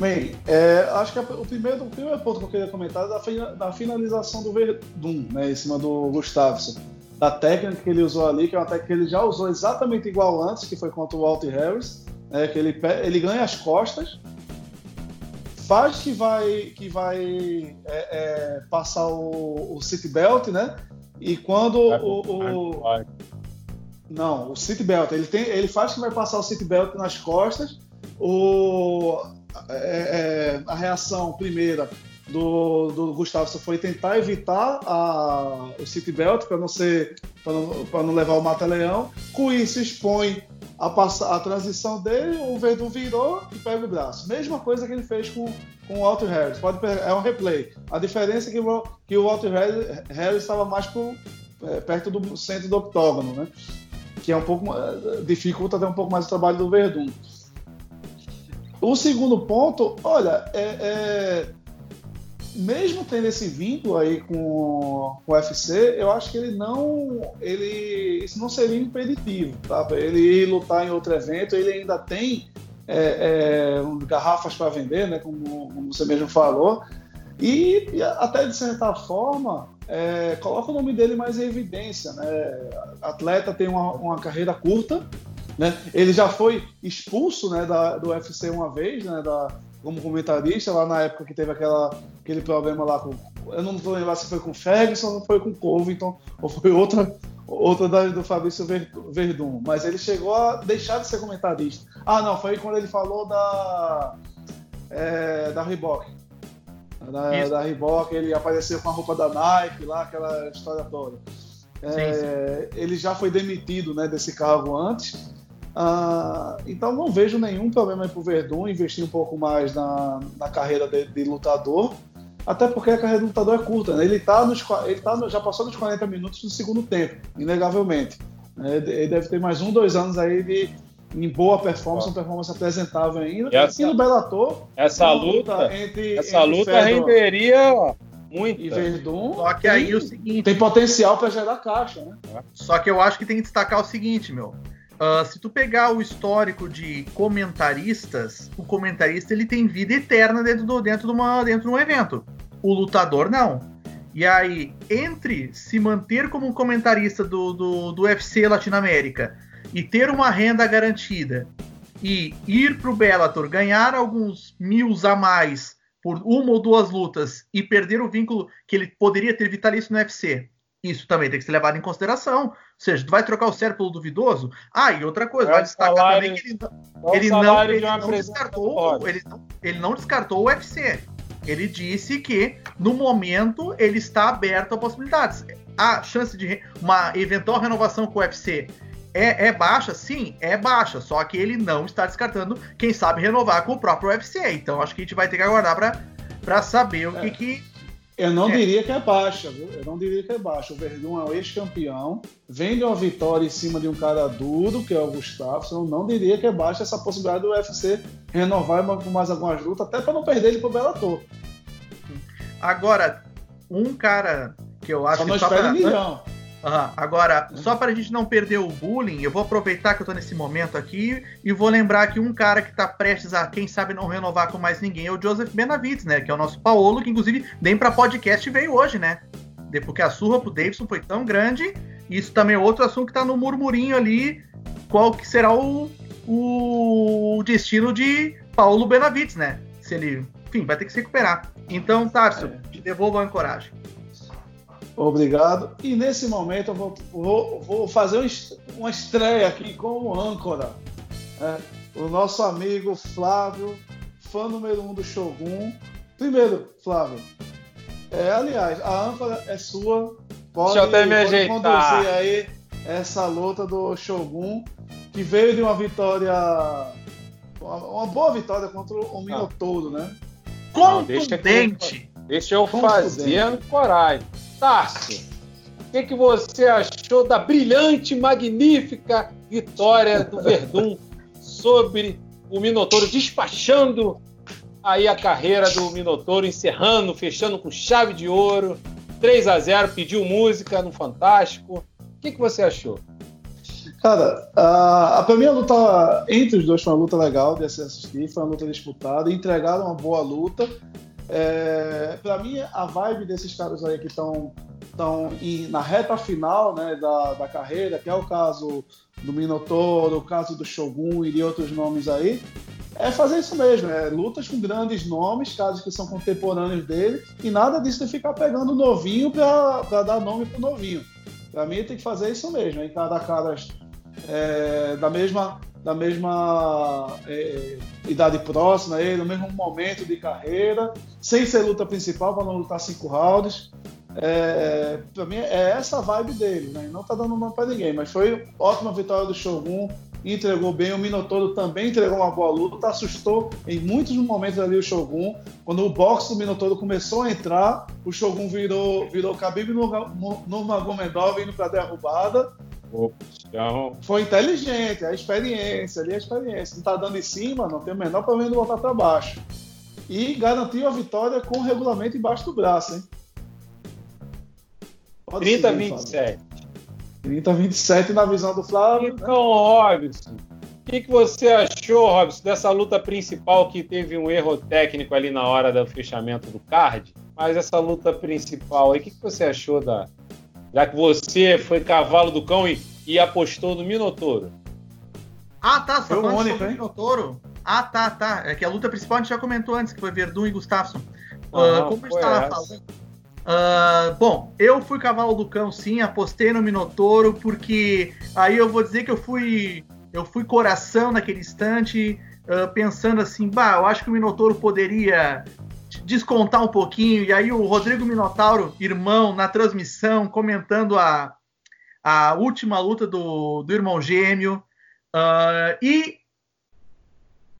Bem, é, acho que o primeiro, o primeiro ponto que eu queria comentar é da, finalização do Verdun, né, em cima do Gustafsson. Da técnica que ele usou ali, que é uma técnica que ele já usou exatamente igual antes, que foi contra o Walter Harris, né, que ele, ele ganha as costas, faz que vai, que vai é, é, passar o, o belt, né? E quando o, o, não, o seat belt, ele tem, ele faz que vai passar o seat belt nas costas. O é, é, a reação primeira do, do Gustavo foi tentar evitar a, o belt para não ser para não, não, levar o mata-leão. Com isso expõe a, a transição dele, o Verdun virou e pega o braço. Mesma coisa que ele fez com, com o Walter Harris. Pode é um replay. A diferença é que o, que o Walter Harris estava mais pro, é, perto do centro do octógono, né? Que é um pouco dificulta até um pouco mais o trabalho do Verdun. O segundo ponto, olha, é, é, mesmo tendo esse vínculo aí com, com o UFC, eu acho que ele não, ele, isso não seria impeditivo, tá? Ele ir lutar em outro evento, ele ainda tem é, é, garrafas para vender, né, como, como, você mesmo falou, e, e até de certa forma é, coloca o nome dele mais em evidência. Né? Atleta tem uma, uma carreira curta, né? ele já foi expulso né, da, do UFC uma vez, né, da, como comentarista, lá na época que teve aquela, aquele problema lá com. Eu não vou lembrar se foi com o Ferguson ou foi com o Covington, ou foi outra, outra da, do Fabrício Verdun. Mas ele chegou a deixar de ser comentarista. Ah, não, foi quando ele falou da. É, da Reebok. Da, da Reebok, ele apareceu com a roupa da Nike lá, aquela história toda. É, sim, sim. Ele já foi demitido né, desse cargo antes. Ah, então não vejo nenhum problema para o Verdun investir um pouco mais na, na carreira de, de, lutador, até porque a carreira do lutador é curta. Né? Ele, tá nos, ele tá no, já passou dos 40 minutos do segundo tempo, inegavelmente. É, ele deve ter mais um, dois anos aí de, em boa performance, uma performance apresentável ainda. E, essa, e no Bellator, essa luta, luta entre, essa entre luta renderia muito. E Verdun. Só que aí tem, o seguinte. Tem potencial para gerar caixa, né? Só que eu acho que tem que destacar o seguinte, meu. Uh, se tu pegar o histórico de comentaristas, o comentarista ele tem vida eterna dentro, do, dentro, de, uma, dentro de um evento. O lutador não. E aí, entre se manter como um comentarista do, do, do UFC Latinoamérica e ter uma renda garantida e ir para o Bellator, ganhar alguns mil a mais por uma ou duas lutas e perder o vínculo que ele poderia ter vitalício no UFC, isso também tem que ser levado em consideração. Ou seja, tu vai trocar o sério pelo duvidoso? Ah, e outra coisa, é vai destacar salário, também que ele, ele não, ele não descartou, ele, ele não descartou o UFC. Ele disse que, no momento, ele está aberto a possibilidades. A chance de uma eventual renovação com o UFC é, é, baixa? Sim, é baixa. Só que ele não está descartando, quem sabe, renovar com o próprio UFC. Então acho que a gente vai ter que aguardar para saber o é. que, que eu não é. diria que é baixa, viu? Eu não diria que é baixa. O Verdun é o ex-campeão, vem de uma vitória em cima de um cara duro, que é o Gustavo. Eu não diria que é baixa essa possibilidade do UFC renovar com mais algumas lutas, até para não perder ele pro Bellator. Agora, um cara que eu acho só não que só espera pra... milhão. Uhum. Agora, só para a gente não perder o bullying, eu vou aproveitar que eu estou nesse momento aqui e vou lembrar que um cara que está prestes a, quem sabe, não renovar com mais ninguém é o Joseph Benavides, né? Que é o nosso Paolo, que inclusive nem para podcast veio hoje, né? Porque a surra pro Davidson foi tão grande. Isso também é outro assunto que está no murmurinho ali. Qual que será o, o destino de Paulo Benavides, né? Se ele, enfim, vai ter que se recuperar. Então, Tarso, é. te devolvo a ancoragem. Obrigado. E nesse momento eu vou, vou, vou fazer uma estreia aqui como âncora. É, o nosso amigo Flávio, fã número um do Shogun. Primeiro, Flávio, é, aliás, a âncora é sua. Pode, Deixa eu até me conduzir aí essa luta do Shogun, que veio de uma vitória. Uma, boa vitória contra o Minotouro, né? Contundente! Deixa eu fazer coragem. Tarso, o que, que você achou da brilhante, magnífica vitória do Verdun sobre o Minotouro, despachando aí a carreira do Minotouro, encerrando, fechando com chave de ouro, 3 a 0 pediu música no Fantástico. O que, que você achou? Cara, a, a, pra mim a luta entre os dois foi uma luta legal de assistir, foi uma luta disputada, entregaram uma boa luta. É, para mim, a vibe desses caras aí que estão na reta final né, da, da carreira, que é o caso do Minotauro, o caso do Shogun e de outros nomes aí, é fazer isso mesmo, é lutas com grandes nomes, casos que são contemporâneos dele, e nada disso de ficar pegando novinho para dar nome pro novinho. Para mim tem que fazer isso mesmo, encarar caras é, da mesma da mesma é, idade próxima, ele, no mesmo momento de carreira, sem ser luta principal, para não lutar cinco rounds. É, para mim é essa a vibe dele, né? Não tá dando nome para ninguém, mas foi ótima vitória do Shogun, entregou bem, o Minotouro também entregou uma boa luta, assustou em muitos momentos ali o Shogun. Quando o boxe do Minotouro começou a entrar, o Shogun virou, virou Khabib Nurmagomedov indo para derrubada então... Foi inteligente, a experiência ali, a experiência. Não tá dando em cima, não tem o menor problema de voltar para baixo. E garantiu a vitória com o regulamento embaixo do braço, hein? 30 a 27. 30 a 27 na visão do Flávio. Né? Então, né? Robson, o que, que você achou, Robson, dessa luta principal que teve um erro técnico ali na hora do fechamento do card? Mas essa luta principal aí, o que, que você achou da, já que você foi cavalo do cão e, e apostou no Minotouro. Ah, tá. Você tá falando sobre o Minotouro? Ah, tá, tá. É que a luta principal a gente já comentou antes, que foi Verdun e Gustafsson. uh, como a gente estava falando. Uh, bom, eu fui cavalo do cão, sim, apostei no Minotouro, porque aí eu vou dizer que eu fui, eu fui coração naquele instante, uh, pensando assim, bah, eu acho que o Minotouro poderia descontar um pouquinho, e aí o Rodrigo Minotauro, irmão, na transmissão, comentando a, a última luta do, do irmão gêmeo, uh, e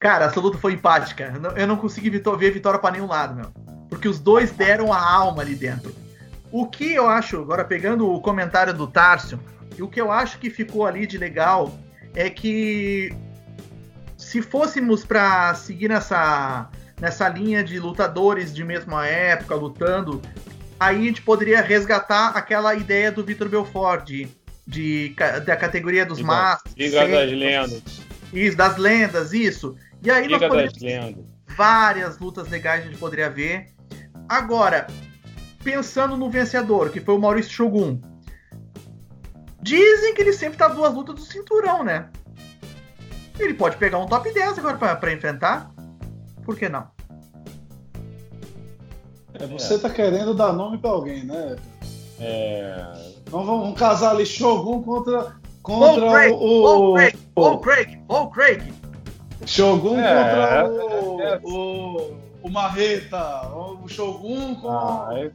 Cara, essa luta foi empática. Eu não consegui ver vitória para nenhum lado, meu. Porque os dois deram a alma ali dentro. O que eu acho, agora pegando o comentário do Tárcio, o que eu acho que ficou ali de legal é que se fôssemos para seguir nessa, nessa linha de lutadores de mesma época lutando, aí a gente poderia resgatar aquela ideia do Vitor Belfort de, de, da categoria dos mastros. Liga das lendas. Isso, das lendas, isso. E aí Liga nós poderíamos várias lutas legais a gente poderia ver. Agora, pensando no vencedor, que foi o Maurício Shogun. Dizem que ele sempre tá duas lutas do cinturão, né? Ele pode pegar um top 10 agora para enfrentar. Por que não? É, você é. tá querendo dar nome para alguém, né? É. Então vamos casar ali Shogun contra, contra Paul Craig, o. Paul Craig, Paul Craig, Paul Craig. Shogun é, contra o, é, o, o Marreta, o Shogun com. Ah, aí,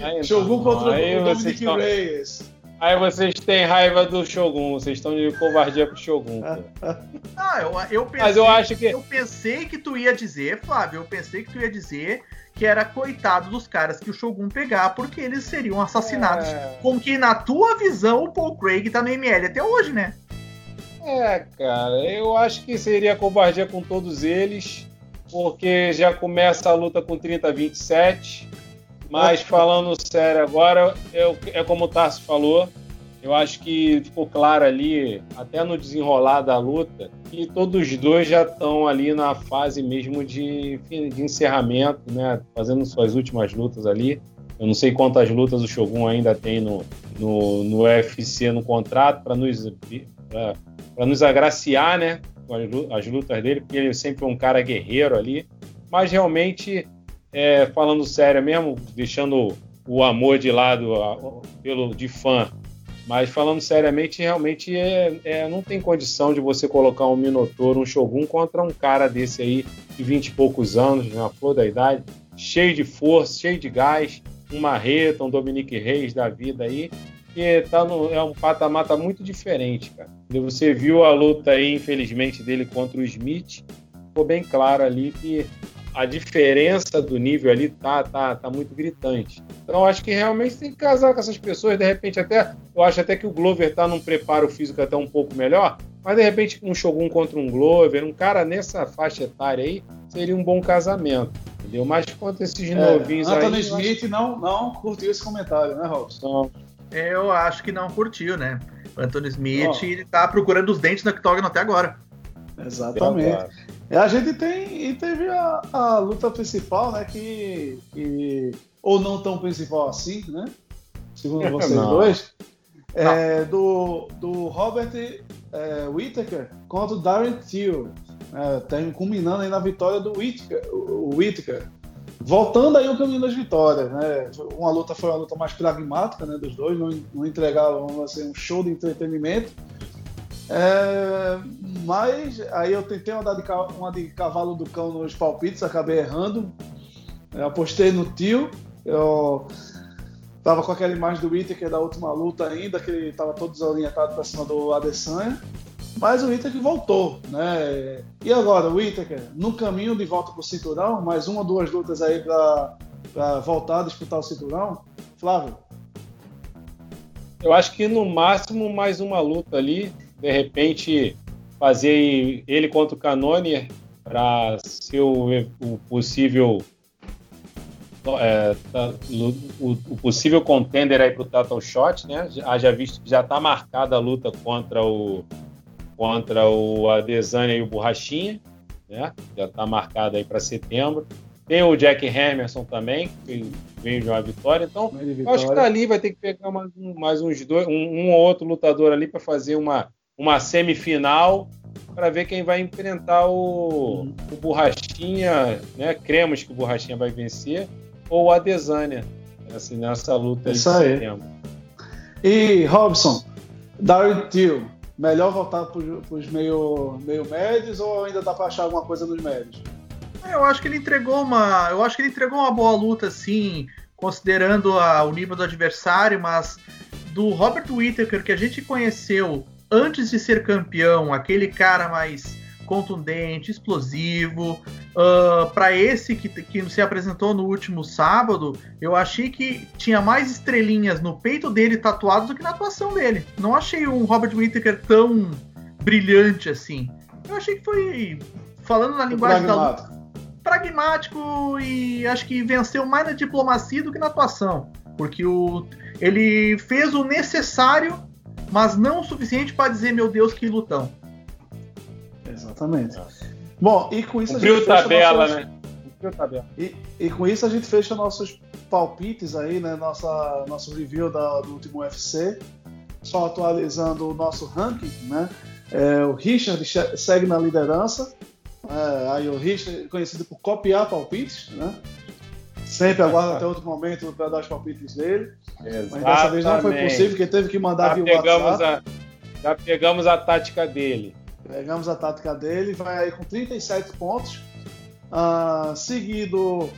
aí, *laughs* Shogun contra aí o Dominic Reyes. Aí vocês têm raiva do Shogun, vocês estão de covardia pro Shogun. *laughs* Ah, eu, eu pensei, Mas eu acho que. Eu pensei que tu ia dizer, Flávio, eu pensei que tu ia dizer que era coitado dos caras que o Shogun pegar, porque eles seriam assassinados. É... Com que, na tua visão, o Paul Craig tá no ML até hoje, né? É, cara, eu acho que seria covardia com todos eles, porque já começa a luta com 30 a 27. Mas falando sério agora, eu, é como o Tarso falou, eu acho que ficou claro ali, até no desenrolar da luta, que todos os dois já estão ali na fase mesmo de, de encerramento, né? Fazendo suas últimas lutas ali. Eu não sei quantas lutas o Shogun ainda tem no, no, no UFC no contrato para nos nos agraciar, né, com as lutas dele, porque ele é sempre um cara guerreiro ali. Mas realmente, é, falando sério mesmo, deixando o amor de lado a, pelo de fã, mas falando seriamente, realmente é, é, não tem condição de você colocar um Minotouro, um Shogun contra um cara desse aí de 20 e poucos anos, na flor da idade, cheio de força, cheio de gás, um Marreta, um Dominique Reis da vida aí, que tá no, é um patamar tá muito diferente, cara. Você viu a luta aí, infelizmente, dele contra o Smith, ficou bem claro ali que a diferença do nível ali tá, tá, tá muito gritante. Então, acho que realmente tem que casar com essas pessoas. De repente, até eu acho até que o Glover tá num preparo físico até um pouco melhor, mas de repente, um Shogun contra um Glover, um cara nessa faixa etária aí, seria um bom casamento. Entendeu? Mas quanto esses é, novinhos Anthony aí. Anthony Smith acho... não, não curtiu esse comentário, né, Robson? Eu acho que não curtiu, né? O Anthony Smith ele tá procurando os dentes no octógono até agora. Exatamente. E a gente tem e teve a, a, luta principal, né? Que, que, ou não tão principal assim, né? Segundo *laughs* vocês não. dois, é, do, do Robert é, Whittaker contra o Darren Till, é, culminando aí na vitória do Whittaker, o Whittaker voltando aí o caminho das vitórias, né? Uma luta foi uma luta mais pragmática, né, dos dois, não, não entregaram assim, um show de entretenimento. É, mas aí eu tentei uma de, uma de cavalo do cão nos palpites, acabei errando. Eu apostei no tio. Eu tava com aquela imagem do Whittaker da última luta ainda, que ele tava todo desorientado para cima do Adesanya. Mas o Itaker voltou, né? E agora, o Itaker no caminho de volta para o cinturão, mais uma ou duas lutas aí para voltar a disputar o cinturão. Flávio? Eu acho que no máximo mais uma luta ali, de repente fazer ele contra o Canonier para ser o, o possível é, tá, o, o, possível contender aí para o Title Shot, né? Haja visto que já está marcada a luta contra o contra o Adesanya e o Borrachinha, né? Já está marcado aí para setembro. Tem o Jack Hammerson também, que veio de uma vitória. Então, vitória. acho que tá ali vai ter que pegar mais, mais uns dois, um, um ou outro lutador ali para fazer uma, uma semifinal para ver quem vai enfrentar o, uhum. o Borrachinha, né? Cremos que o Borrachinha vai vencer, ou o Adesanya, assim, nessa luta Isso aí. E Robson, Darren Till, melhor voltar para os meio, meio médios ou ainda dá para achar alguma coisa nos médios? É, eu acho que ele entregou uma, eu acho que ele entregou uma boa luta, sim, considerando a, o nível do adversário, mas do Robert Whittaker que a gente conheceu antes de ser campeão, aquele cara mais contundente, explosivo, uh, ah, para esse que, que se apresentou no último sábado, eu achei que tinha mais estrelinhas no peito dele tatuados do que na atuação dele. Não achei um Robert Whittaker tão brilhante assim. Eu achei que foi, falando na linguagem da luta, pragmático e acho que venceu mais na diplomacia do que na atuação. Porque o, ele fez o necessário, mas não o suficiente para dizer, meu Deus, que lutão. Exatamente. Bom, e com isso a gente tabela, nossas... né? tabela. E, e, com isso a gente fecha nossos palpites aí, né? Nossa, nosso review da, do último UFC. Só atualizando o nosso ranking, né? É, o Richard segue na liderança é, aí o Richard, conhecido por copiar palpites, né? Sempre aguarda até outro momento para dar os palpites dele. Exatamente. Mas dessa vez não foi possível, porque teve que mandar já via pegamos A, já pegamos a tática dele. Pegamos a tática dele, vai aí com 37 pontos. Uh, seguido,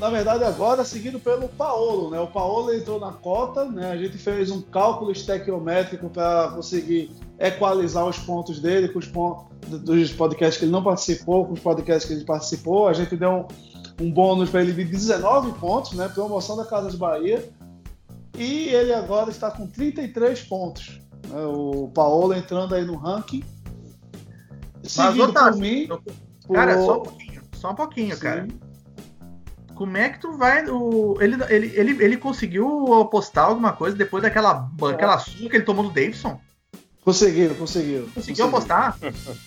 na verdade, agora seguido pelo Paolo, né? O Paolo entrou na cota, né? A gente fez um cálculo estequiométrico para conseguir equalizar os pontos dele com os pontos dos podcasts que ele não participou, com os podcasts que ele participou. A gente deu um, um bônus para ele de 19 pontos, né? Promoção da Casa de Bahia. E ele agora está com 33 pontos. Né? O Paolo entrando aí no ranking. Seguido Mas, por mim. Cara, por... só um pouquinho. Só um pouquinho, Sim. cara. Como é que tu vai. O, ele, ele, ele, ele conseguiu postar alguma coisa depois daquela é. aquela surra que ele tomou do Davidson? Conseguiram, conseguiram. Conseguiu apostar?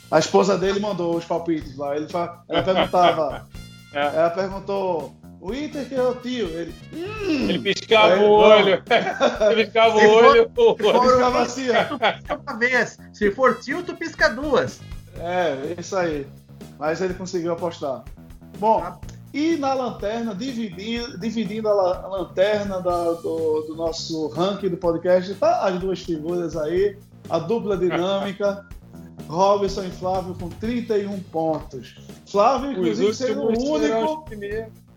A esposa dele mandou os palpites lá. Ele, ela perguntava. É. Ela perguntou. O Inter que é o tio. Ele, hum. ele piscava o olho. *laughs* ele piscava o olho. For, ele piscava assim, ó. Uma vez. Se for tio, tu pisca duas. É, isso aí. Mas ele conseguiu apostar. Bom, ah. e na lanterna, dividindo, dividindo a, lanterna da, do, do, nosso ranking do podcast, tá as duas figuras aí a dupla dinâmica. *laughs* Robson e Flávio com 31 pontos. Flávio, inclusive, sendo o único.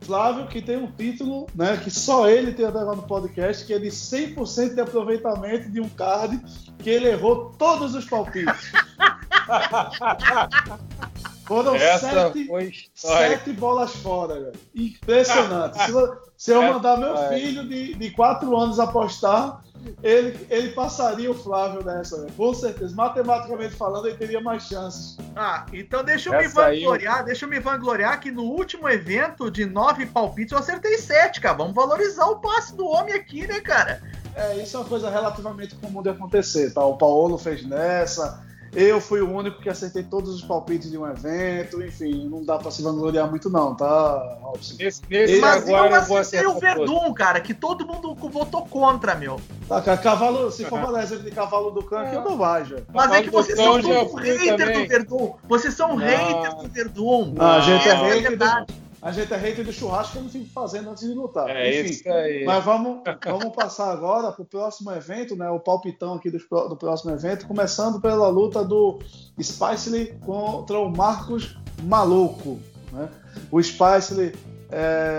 Flávio que tem um título, né, que só ele tem até agora no podcast, que é de 100% de aproveitamento de um card que ele errou todos os palpites. *laughs* Foram sete, sete, bolas fora, velho. Impressionante. *laughs* se, se, eu mandar meu filho de, de quatro anos apostar, ele, ele passaria o Flávio nessa, né? com certeza. Matematicamente falando, ele teria mais chances. Ah, então deixa eu Essa me vangloriar, aí... deixa eu me vangloriar que no último evento de nove palpites eu acertei sete, cara. Vamos valorizar o passe do homem aqui, né, cara? É, isso é uma coisa relativamente comum de acontecer, tá? O Paulo fez nessa, eu fui o único que acertei todos os palpites de um evento, enfim, não dá pra se vangloriar muito, não, tá, Robson? Nesse, nesse Mas agora eu acertei o Verdun, cara, que todo mundo votou contra, meu. Tá, cara, cavalo, se for falar exemplo de cavalo do cão, aqui eu não vai, já. Mas cavalo é que vocês são hater do Verdun. Vocês são haters do Verdun. Ah, a gente é hater do a gente é hater do churrasco que eu não fico fazendo antes de lutar. É Enfim, isso aí. Mas vamos, vamos passar agora para o próximo evento, né? O palpitão aqui do, do próximo evento, começando pela luta do Spicely contra o Marcos Maluco. Né? O Spicely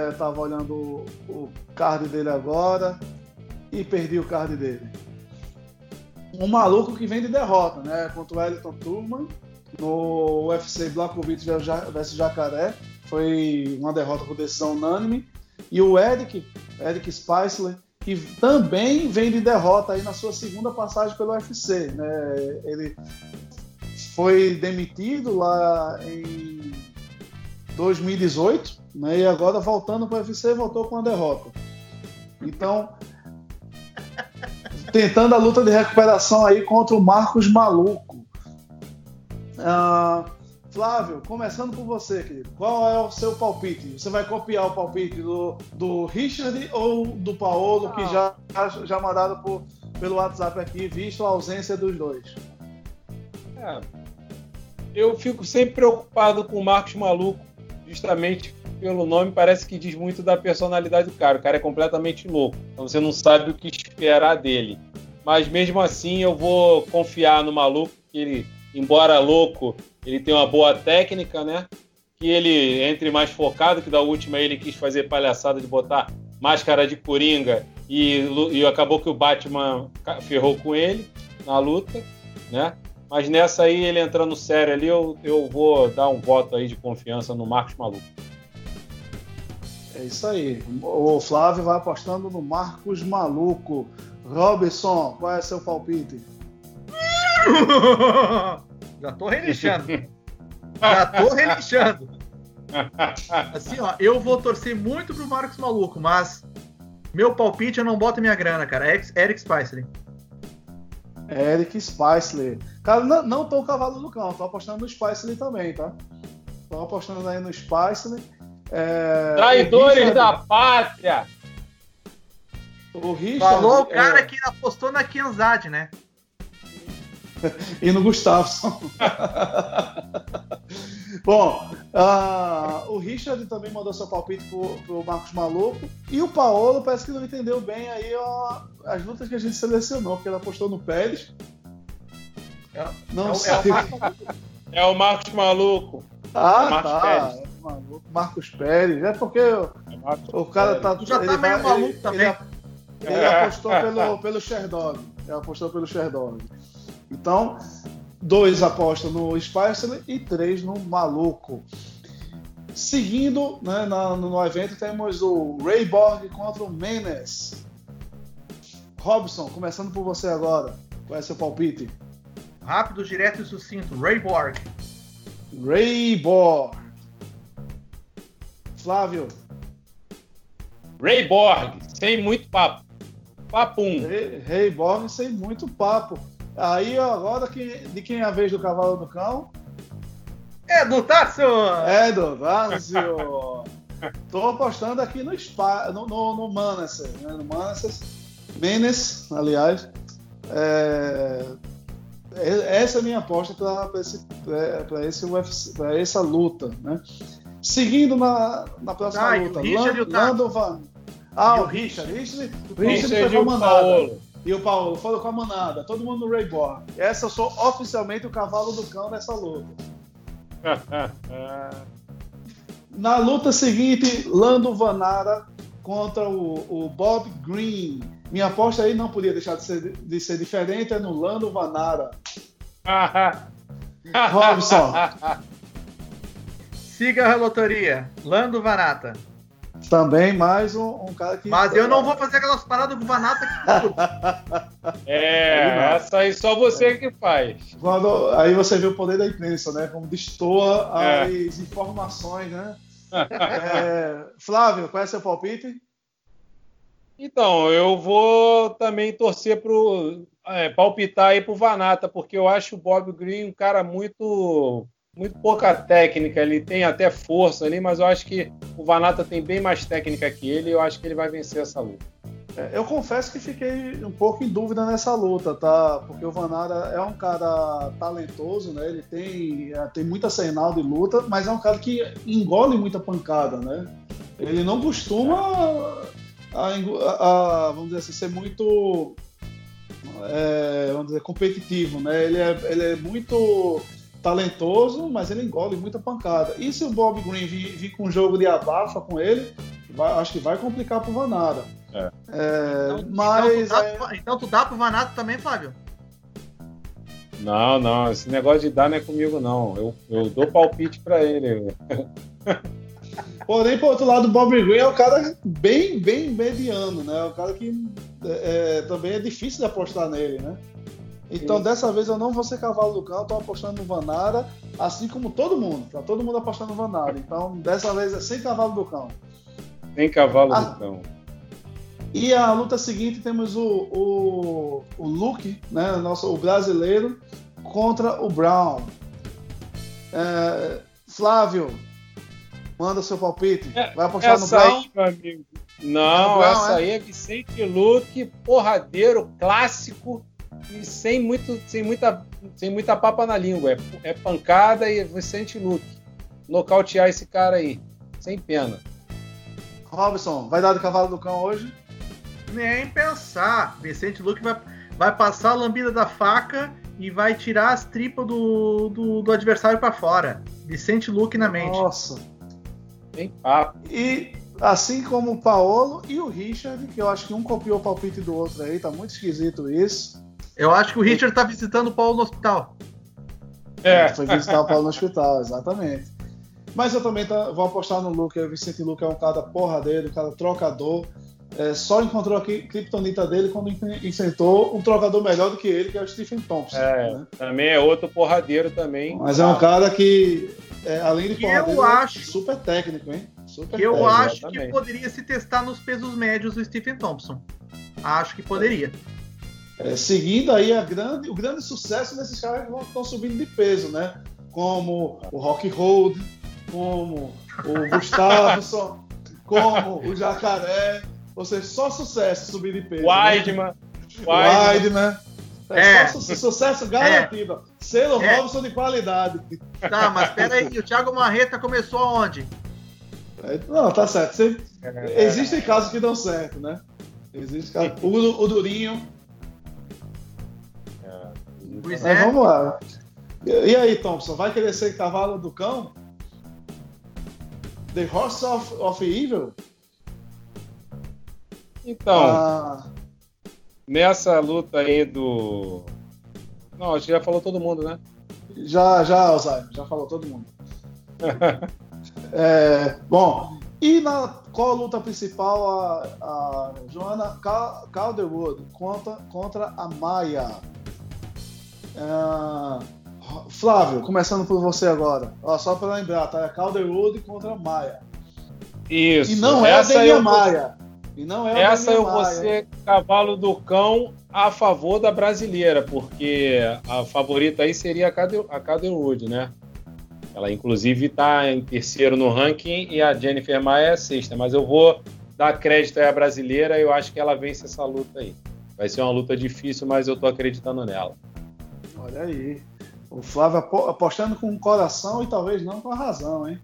estava é, olhando o, o card dele agora e perdi o card dele. Um maluco que vem de derrota, né? Contra o Wellington Turman no UFC Blakovic vs Jacaré foi uma derrota por decisão unânime. E o Eric, Eric Spicer, que também vem de derrota aí na sua segunda passagem pelo UFC. Né? Ele foi demitido lá em 2018 né? e agora voltando para o UFC voltou com a derrota. Então, tentando a luta de recuperação aí contra o Marcos Maluco. Uh, Flávio, começando por você, querido. Qual é o seu palpite? Você vai copiar o palpite do, do Richard ou do Paolo, que já, já mandaram por, pelo WhatsApp aqui, visto a ausência dos dois? É, eu fico sempre preocupado com o Marcos Maluco, justamente pelo nome, parece que diz muito da personalidade do cara. O cara é completamente louco, então você não sabe o que esperar dele. Mas mesmo assim, eu vou confiar no Maluco, que ele, embora louco, ele tem uma boa técnica, né? Que ele entre mais focado, que da última ele quis fazer palhaçada de botar máscara de coringa e, e acabou que o Batman ferrou com ele na luta, né? Mas nessa aí, ele entrando sério ali, eu, eu vou dar um voto aí de confiança no Marcos Maluco. É isso aí. O Flávio vai apostando no Marcos Maluco. Robson, qual é seu palpite? *laughs* Já tô relinchando. Já tô relinchando. Assim, ó, eu vou torcer muito pro Marcos Maluco, mas meu palpite eu não boto minha grana, cara. Eric Spicer. Eric Spicer. Cara, não, não tô o cavalo do cão, tô apostando no Spicer também, tá? Tô apostando aí no Spicer. É, Traidores Richard... da pátria! O Richard, Falou o cara é... que apostou na Kianzad, né? *laughs* e no Gustafsson. *laughs* Bom, uh, o Richard também mandou seu palpite pro, pro Marcos Maluco. E o Paulo parece que não entendeu bem aí ó, as lutas que a gente selecionou, porque ele apostou no Pérez. É, não é, sei. É o, é o Marcos Maluco. Ah, Marcos tá. Pérez. Marcos Pérez. É porque é o cara Pérez. tá. Tu já tá meio vai, maluco ele, também. Ele, ele apostou pelo, pelo Sherdog. Ele apostou pelo Sherdog. Então, dois apostam no Spicer e três no Maluco. Seguindo, né, no, no evento, temos o Ray Borg contra o Menes. Robson, começando por você agora. Qual é seu palpite? Rápido, direto e sucinto. Ray Borg. Ray Borg. Flávio. Ray Borg, sem muito papo. Papum. Ray, Ray Borg sem muito papo. Aí agora de quem é a vez do cavalo do cão? É do Tássio! É do Tássio! Tô apostando aqui no Spa, no, no, no Manasseh, né? No. Menes, aliás. É, é, essa é a minha aposta para esse, esse UFC, para essa luta, né? Seguindo na, na próxima ah, luta, Lando Van. Ah, o Richard. Richard, Richard, Richard foi comandado e o Paulo foram com a manada, todo mundo no Rayborn. Essa eu sou oficialmente o cavalo do cão nessa luta. *laughs* Na luta seguinte, Lando Vanara contra o, o, Bob Green. Minha aposta aí não podia deixar de ser, de ser diferente, é no Lando Vanara. *laughs* Robson. Siga a loteria. Lando Vanata. Também mais um, um, cara que. Mas eu não vou fazer aquelas paradas com Vanata aqui. *laughs* é, essa aí só você que faz. Quando, aí você vê o poder da imprensa, né? Como destoa é. as informações, né? é, Flávio, qual é seu palpite? Então, eu vou também torcer pro. É, palpitar aí pro Vanata, porque eu acho o Bob Green um cara muito muito pouca técnica, ele tem até força ali, mas eu acho que o Vanata tem bem mais técnica que ele e eu acho que ele vai vencer essa luta. É, eu confesso que fiquei um pouco em dúvida nessa luta, tá? Porque o Vanara é um cara talentoso, né? Ele tem, é, tem muita senal de luta, mas é um cara que engole muita pancada, né? Ele não costuma, a, a, a, vamos dizer assim, ser muito, é, vamos dizer, competitivo, né? Ele é, ele é muito talentoso, mas ele engole muita pancada. E se o Bob Green vir, vir com um jogo de abafa com ele, vai, acho que vai complicar pro Vanada. É. É, então, mas. Então tu, dá, é... então tu dá pro Vanada também, Fábio? Não, não, esse negócio de dar não é comigo, não. Eu, eu dou palpite para ele. Porém, por outro lado, o Bob Green é um cara bem, bem mediano, né? É um cara que é, é, também é difícil de apostar nele, né? Então, Sim. dessa vez eu não vou ser cavalo do cão, estou apostando no Vanara, assim como todo mundo. Tá todo mundo apostando no Vanara. Então, dessa vez é sem cavalo do cão. Sem cavalo a... do cão. E a luta seguinte temos o, o, o Luke, né, nosso, o brasileiro, contra o Brown. É, Flávio, manda seu palpite. É, Vai apostar no Brown? Aí, meu amigo. Não, Brown, essa é? aí é Vicente Luke, porradeiro, clássico e sem, muito, sem, muita, sem muita papa na língua. É, é pancada e Vicente Luke. Nocautear esse cara aí, sem pena. Robson, vai dar do cavalo do cão hoje? Nem pensar. Vicente Luke vai, vai passar a lambida da faca e vai tirar as tripas do, do, do adversário para fora. Vicente Luke na mente. Nossa. Tem papo. E assim como o Paolo e o Richard, que eu acho que um copiou o palpite do outro aí, tá muito esquisito isso. Eu acho que o Richard tá visitando o Paulo no hospital. É. Foi visitar o Paulo no hospital, exatamente. Mas eu também tá, vou apostar no Luke. O Vicente Luke é um cara porradeiro, um cara trocador. É, só encontrou a criptonita dele quando enfrentou um trocador melhor do que ele, que é o Stephen Thompson. É, né? Também é outro porradeiro também. Mas é um cara que, é, além de porradeiro, eu é acho, é super técnico, hein? Super eu técnico, acho exatamente. que poderia se testar nos pesos médios do Stephen Thompson. Acho que poderia. É, seguindo aí a grande, o grande sucesso desses caras que estão subindo de peso, né? Como o Rock Hold, como o Gustavo, *laughs* como o Jacaré. Ou seja, só sucesso subir de peso. Weidman. Né? Weidman. É, é. Só su sucesso garantido. É. Selo é. Robson de qualidade. Tá, mas peraí, o Thiago Marreta começou aonde? É, não, tá certo. Você, existem casos que dão certo, né? Existe casos. O, o Durinho. Pois mas é. vamos lá. E aí, Thompson, vai querer ser cavalo do cão? The Horse of, of Evil? Então, ah. nessa luta aí do. Não, acho que já falou todo mundo, né? Já, já, Alzheimer, já falou todo mundo. *laughs* é, bom, e na qual a luta principal a, a Joana Calderwood contra, contra a Maia? É, Flávio, começando por você agora. Ó, só para lembrar, tá? É Calderwood contra a Maia. Isso. E não é a Daniel Maia. E não é Essa eu vou ser cavalo do cão a favor da brasileira, porque a favorita aí seria a Caderwood, né? Ela inclusive está em terceiro no ranking e a Jennifer Maia é sexta, mas eu vou dar crédito à brasileira e eu acho que ela vence essa luta aí. Vai ser uma luta difícil, mas eu tô acreditando nela. Olha aí. O Flávio apostando com o coração e talvez não com a razão, hein?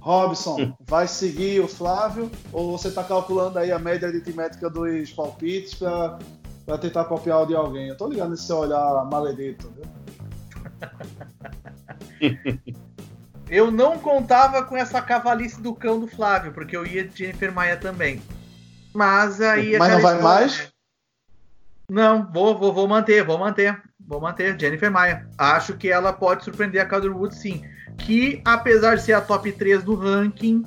Robson, vai seguir o Flávio ou você está calculando aí a média aritmética dos palpites para tentar copiar o de alguém? Eu tô ligado nesse seu olhar maledito, viu? *laughs* eu não contava com essa cavalice do cão do Flávio, porque eu ia de Jennifer Maia também. Mas aí. Mas não vai história... mais? Não, vou, vou, vou manter, vou manter. Vou manter Jennifer Maia. Acho que ela pode surpreender a Calderwood sim que apesar de ser a top 3 do ranking,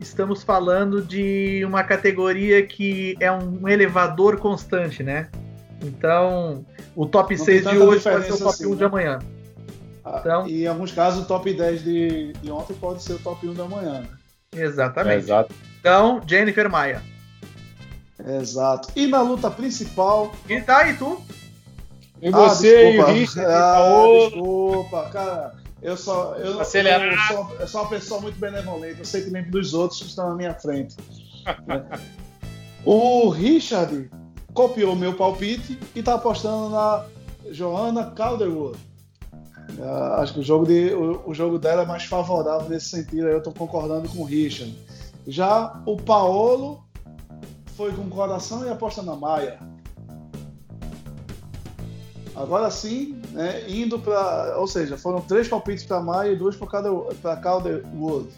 estamos falando de uma categoria que é um elevador constante, né? Então, o top Não 6 de hoje pode ser o top assim, 1 né? de amanhã. Ah, então, e em alguns casos, o top 10 de, de ontem pode ser o top 1 da manhã. Né? Exatamente. É, exato. Então, Jennifer Maia. Exato. E na luta principal. E tá aí, tu? E você ah, e o Ah, desculpa, cara. Eu sou, eu, eu, sou, eu sou uma pessoa muito benevolente, eu sei que nem dos outros que estão na minha frente. *laughs* O Richard copiou meu palpite e está apostando na Joana Calderwood. Uh, acho que o jogo, de, o, o, jogo dela é mais favorável nesse sentido, eu estou concordando com o Richard. Já o Paolo foi com o coração e aposta na Maia. Agora sim, né, indo para. Ou seja, foram três palpites para Maia e dois para Calderwood.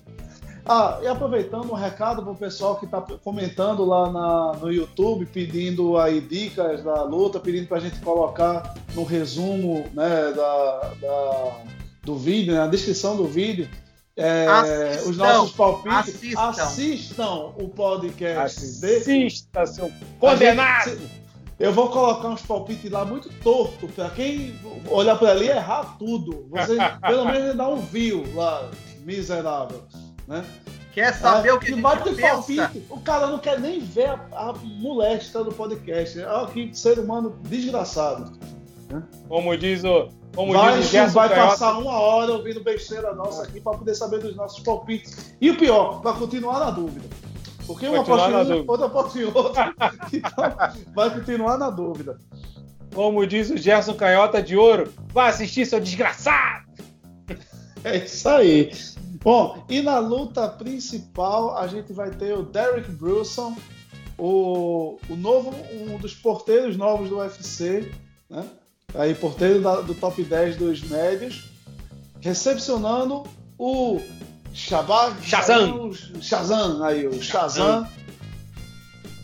Ah, e aproveitando um recado para o pessoal que está comentando lá na, no YouTube, pedindo aí dicas da luta, pedindo para a gente colocar no resumo né, da, da, do vídeo, na descrição do vídeo, é, assistam, os nossos palpites. Assistam, assistam o podcast. Assista, seu condenado! Eu vou colocar uns palpites lá muito torto para quem olhar para ali e errar tudo. Você pelo *laughs* menos dá um view lá, miserável, né? Quer saber o que a gente palpite, o cara não quer nem ver a, a molesta do podcast. Olha que ser humano desgraçado. Né? Como diz o. Como vai, diz o vai passar uma hora ouvindo besteira nossa aqui para poder saber dos nossos palpites. E o pior, para continuar na dúvida. Porque uma aposta em um, outra aposta em outra. *laughs* então, vai continuar na dúvida. como diz o Gerson Canhota de Ouro, vai assistir, seu desgraçado! É isso aí. Bom, e na luta principal a gente vai ter o Derek Brunson, o, o novo, um dos porteiros novos do UFC, né? Aí, porteiro da, do top 10 dos médios, recepcionando o Shabab Shazam. Shazam, aí, o Shazam.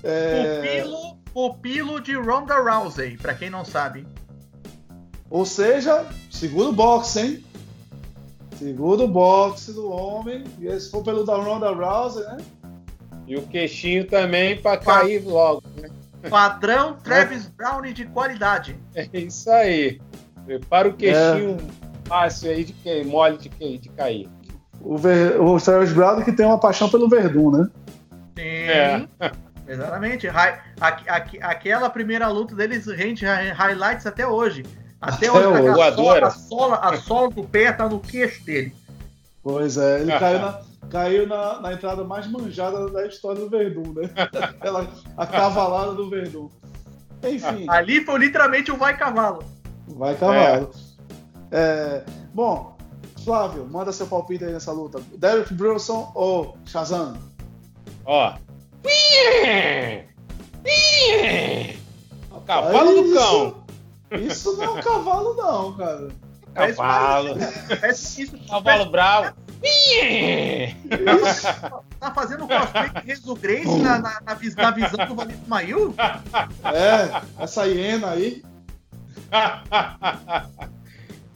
É... Pupilo, pupilo de Ronda Rousey, para quem não sabe. Ou seja, seguro boxe, hein? Seguro boxe do homem. E se for pelo da Ronda Rousey, né? E o queixinho também para cair logo, né? Padrão *laughs* Travis. Brown de qualidade. É isso aí. Prepara o queixinho é. fácil aí de que mole de, que, de cair. O, Ver, o Travis Brown que tem uma paixão pelo Verdun, né? Sim. É. *laughs* Exatamente. aquela primeira luta deles rende highlights até hoje. Até, até hoje, a, a, sola, a, sola, a sola do pé tá no queixo dele. Pois é, ele *laughs* caiu, na, caiu na, na, entrada mais manjada da história do Verdun, né? *laughs* Aquela, a cavalada do Verdun. Enfim. Ali foi literalmente o vai cavalo. Vai cavalo. É. É, bom, Flávio, manda seu palpite aí nessa luta. Derek Brunson ou Shazam? Ó. O cavalo do cão. Isso não é um cavalo, não, cara. Cavalo. Parece isso. Cavalo bravo. Tá fazendo cosplay de Rezo Grace na, na, na, na visão do Valito Mail? É, essa hiena aí. *laughs*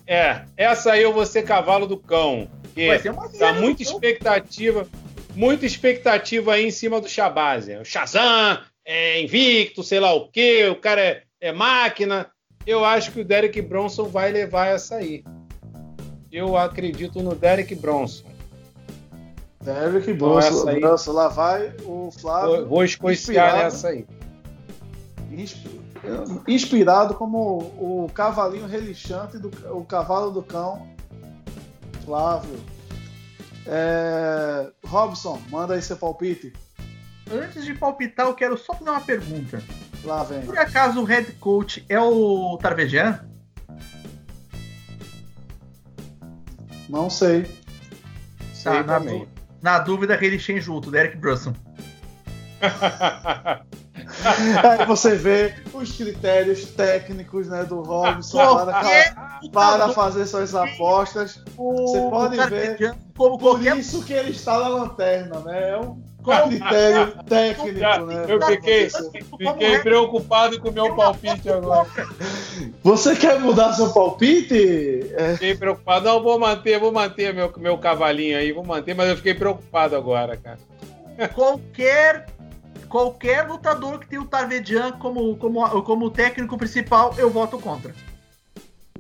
É, essa aí eu vou ser cavalo do cão. Que tá muita expectativa, muita expectativa aí em cima do Shabazz. O Shazam, é invicto, sei lá o quê, o cara é, é máquina. Eu acho que o Derek Bronson vai levar essa aí. Eu acredito no Derek Bronson. Derek Bronson, então, Bronson lá vai o Flávio. Vou, vou escoiciar essa aí. Inspirado como o cavalinho relixante do o cavalo do cão, Flávio. É, Robson, manda aí seu palpite. Antes de palpitar, eu quero só fazer uma pergunta. Lá vem. Por acaso o head coach é o Tarvejan? Não sei. Tá, na, na, dúvida, Relixen junto, Derek Brunson. *laughs* *laughs* Aí você vê os critérios técnicos né, do Robson para, para fazer suas apostas. Você pode ver como por isso que ele está na lanterna, né? É um *laughs* critério técnico, né? Eu fiquei, fiquei preocupado com o meu palpite agora. Você quer mudar seu palpite? É. Fiquei preocupado. Não, vou manter, vou manter meu, meu cavalinho aí, vou manter, mas eu fiquei preocupado agora, cara. Qualquer qualquer lutador que tem o Tarvedian como, como, como técnico principal, eu voto contra.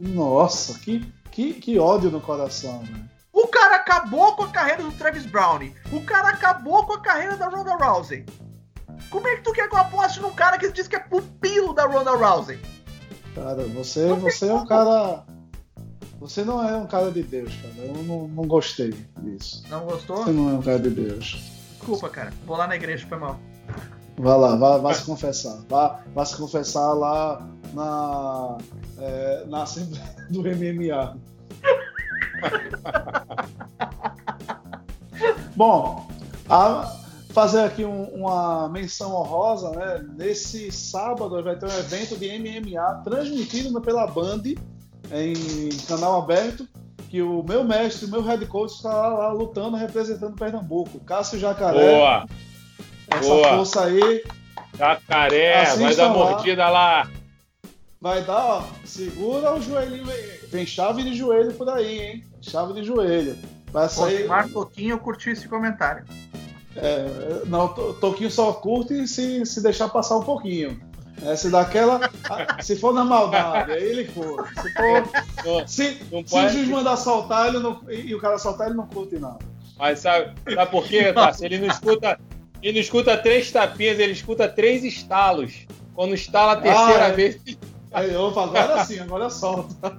Nossa, que, que, que ódio no coração, né? O cara acabou com a carreira do Travis Brown. O cara acabou com a carreira da Ronda Rousey. Como é que tu quer que eu aposte num cara que diz que é pupilo da Ronda Rousey? Cara, você, você é um cara. Você não é um cara de Deus, cara. Eu não, não gostei disso. Não gostou? Você não é um cara de Deus. Desculpa, cara. Vou lá na igreja, foi mal. Vá lá, vá, vá se confessar. Vá, vá se confessar lá na, é, na Assembleia *laughs* do MMA. *laughs* Bom, a, fazer aqui um, uma menção honrosa, né? Nesse sábado vai ter um evento de MMA transmitido pela Band em canal aberto. Que o meu mestre, o meu head coach está lá, lá lutando, representando Pernambuco. Cássio Jacaré. Boa! Essa Boa. força aí. Jacaré, Assistam vai dar lá. mordida lá. Vai dar, ó. Segura o joelhinho aí. Tem chave de joelho por aí, hein? Chave de joelho. Vai sair. Mar Toquinho curtiu esse comentário. É, não, Toquinho só curte se, se deixar passar um pouquinho. É, se daquela. se for na maldade, aí ele for. Se, for, se, se o juiz mandar soltar ele não, e o cara soltar, ele não curte nada. Mas sabe, sabe por quê, Tassi? Ele não escuta. Ele não escuta três tapinhas, ele escuta três estalos. Quando estala a terceira ah, é. vez. *laughs* Aí, opa, agora sim, agora solta. *laughs*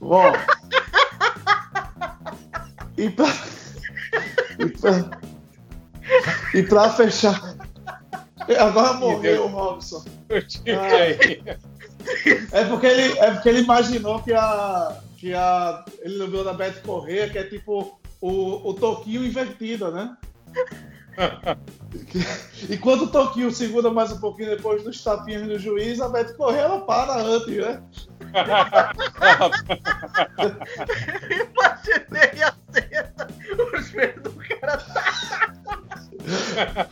Bom. E pra, e pra, e pra fechar. *laughs* Agora morreu o Robson. É porque, ele, é porque ele imaginou que a. Que a ele lembrou da Beth Correia, que é tipo o, o toquinho invertido, né? *laughs* e quando o Toquinho segura mais um pouquinho depois dos tapinhos do juiz, a Beth Correia ela para antes, né? Imaginei a cena, os pés do cara.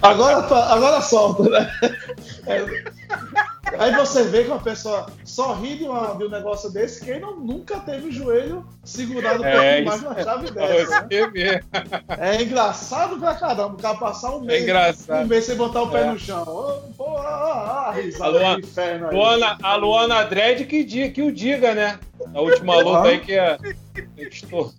Agora, agora solta, né? É. Aí você vê que uma pessoa só ri de, uma, de um negócio desse, quem não, nunca teve o joelho segurado é, por mais uma chave dessa. Né? É engraçado pra caramba, o cara passar um mês, é um mês sem botar o pé é. no chão. Oh, pô, ah, ah, risada Luana, inferno aí. Luana, a Luana Dredd que, diga, que o diga, né? Na última luta aí que é. Estou...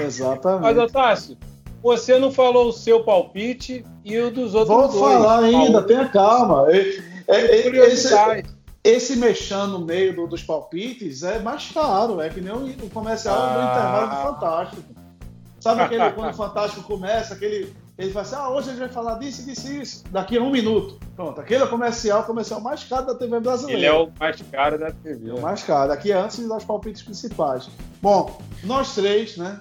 Exatamente. Mas, Otácio, você não falou o seu palpite e o dos outros Vou dois. Vou falar ainda, tenha calma. É, é, esse, esse mexendo no meio do, dos palpites é mais caro, é que nem o, o comercial ah. do intervalo do Fantástico. Sabe aquele *laughs* quando o Fantástico começa, aquele. Ele fala assim, ah, hoje a gente vai falar disso, disso e isso, daqui a um minuto. Pronto, aquele é o comercial, comercial mais caro da TV brasileira. Ele é o mais caro da TV. É o mais caro, aqui é antes dos palpites principais. Bom, nós três, né?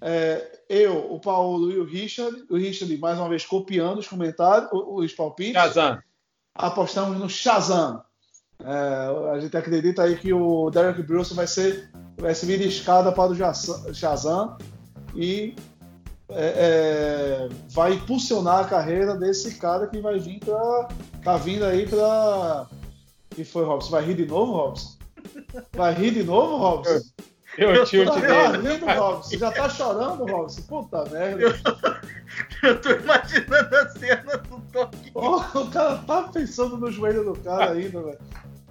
É, eu, o Paulo e o Richard, o Richard mais uma vez copiando os comentários, os palpites. Shazam apostamos no Shazam. É, a gente acredita aí que o Derek Bruce vai ser vai servir de escada para o Shazam e é, é, vai impulsionar a carreira desse cara que vai vir para tá vindo aí para que foi Robson? Vai rir de novo Robson? Vai rir de novo Robson? Eu tio tá rindo, Robson? Já tá chorando Robson? Puta merda. Eu, *laughs* eu tô imaginando a cena do toque oh, o cara tá pensando no joelho do cara ainda velho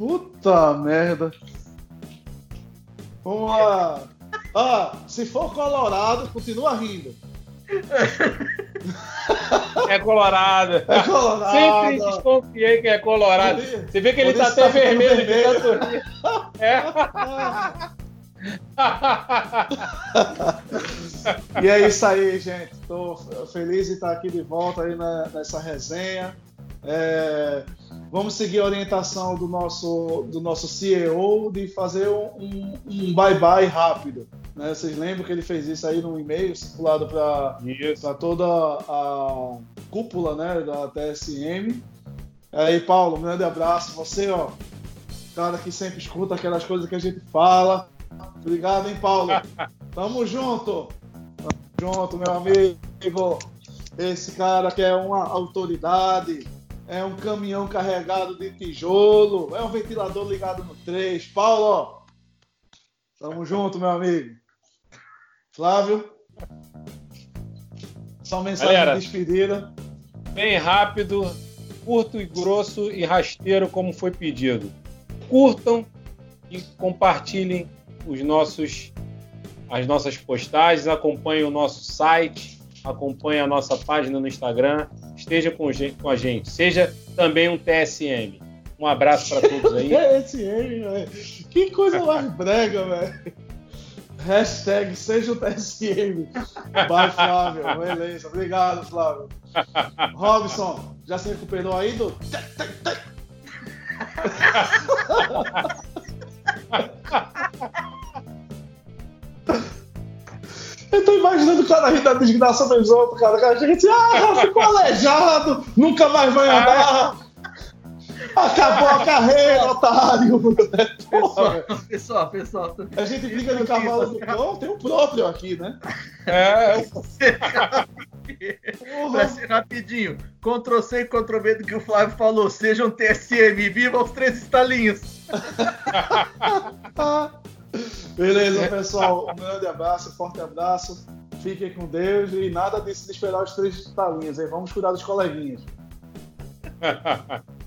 puta merda Vamos lá. Ah, se for colorado, continua rindo. É colorado. É colorado. Sempre desconfiei que é colorado. Você vê que ele tá até vermelho, vermelho. de tanto *laughs* É. e é isso aí, gente. Estou feliz de estar aqui de volta aí nessa resenha. É, vamos seguir a orientação do nosso, do nosso CEO de fazer um, um bye-bye rápido. Né? Vocês lembram que ele fez isso aí no e-mail circulado para toda a cúpula né, da TSM. Aí, Paulo, um grande abraço. Você, ó, cara que sempre escuta aquelas coisas que a gente fala. Obrigado, hein, Paulo? *laughs* Tamo junto. Tamo junto, meu amigo. Esse cara que é uma autoridade é um caminhão carregado de tijolo, é um ventilador ligado no 3. Paulo, tamo junto, meu amigo. Flávio, só mensagem Galera, de despedida. Bem rápido, curto e grosso e rasteiro, como foi pedido. Curtam e compartilhem os nossos, as nossas postagens, acompanhem o nosso site, acompanhem a nossa página no Instagram esteja com, com a gente. Seja também um TSM. Um abraço para todos aí. *laughs* TSM, velho. Que coisa mais brega, velho. Hashtag seja o TSM. Vai, Flávio. Beleza. Obrigado, Flávio. Robson, já se recuperou aí do. *laughs* Eu tô imaginando o cara rir da desgraça dos outros, cara. O cara chega assim, ah, ficou *laughs* aleijado, nunca mais vai andar. Acabou a carreira, otário! Pessoal, *laughs* pessoal, pessoal. A gente briga no cavalo do cão, tem o próprio aqui, né? É. Vai ser rapidinho. Ctrl C e Ctrl V do que o Flávio falou. Sejam TSM, viva os três estalinhos! *laughs* Beleza, pessoal. Um grande abraço, forte abraço. Fiquem com Deus e nada disso de esperar os três talinhos, hein? Vamos cuidar dos coleguinhas. *laughs*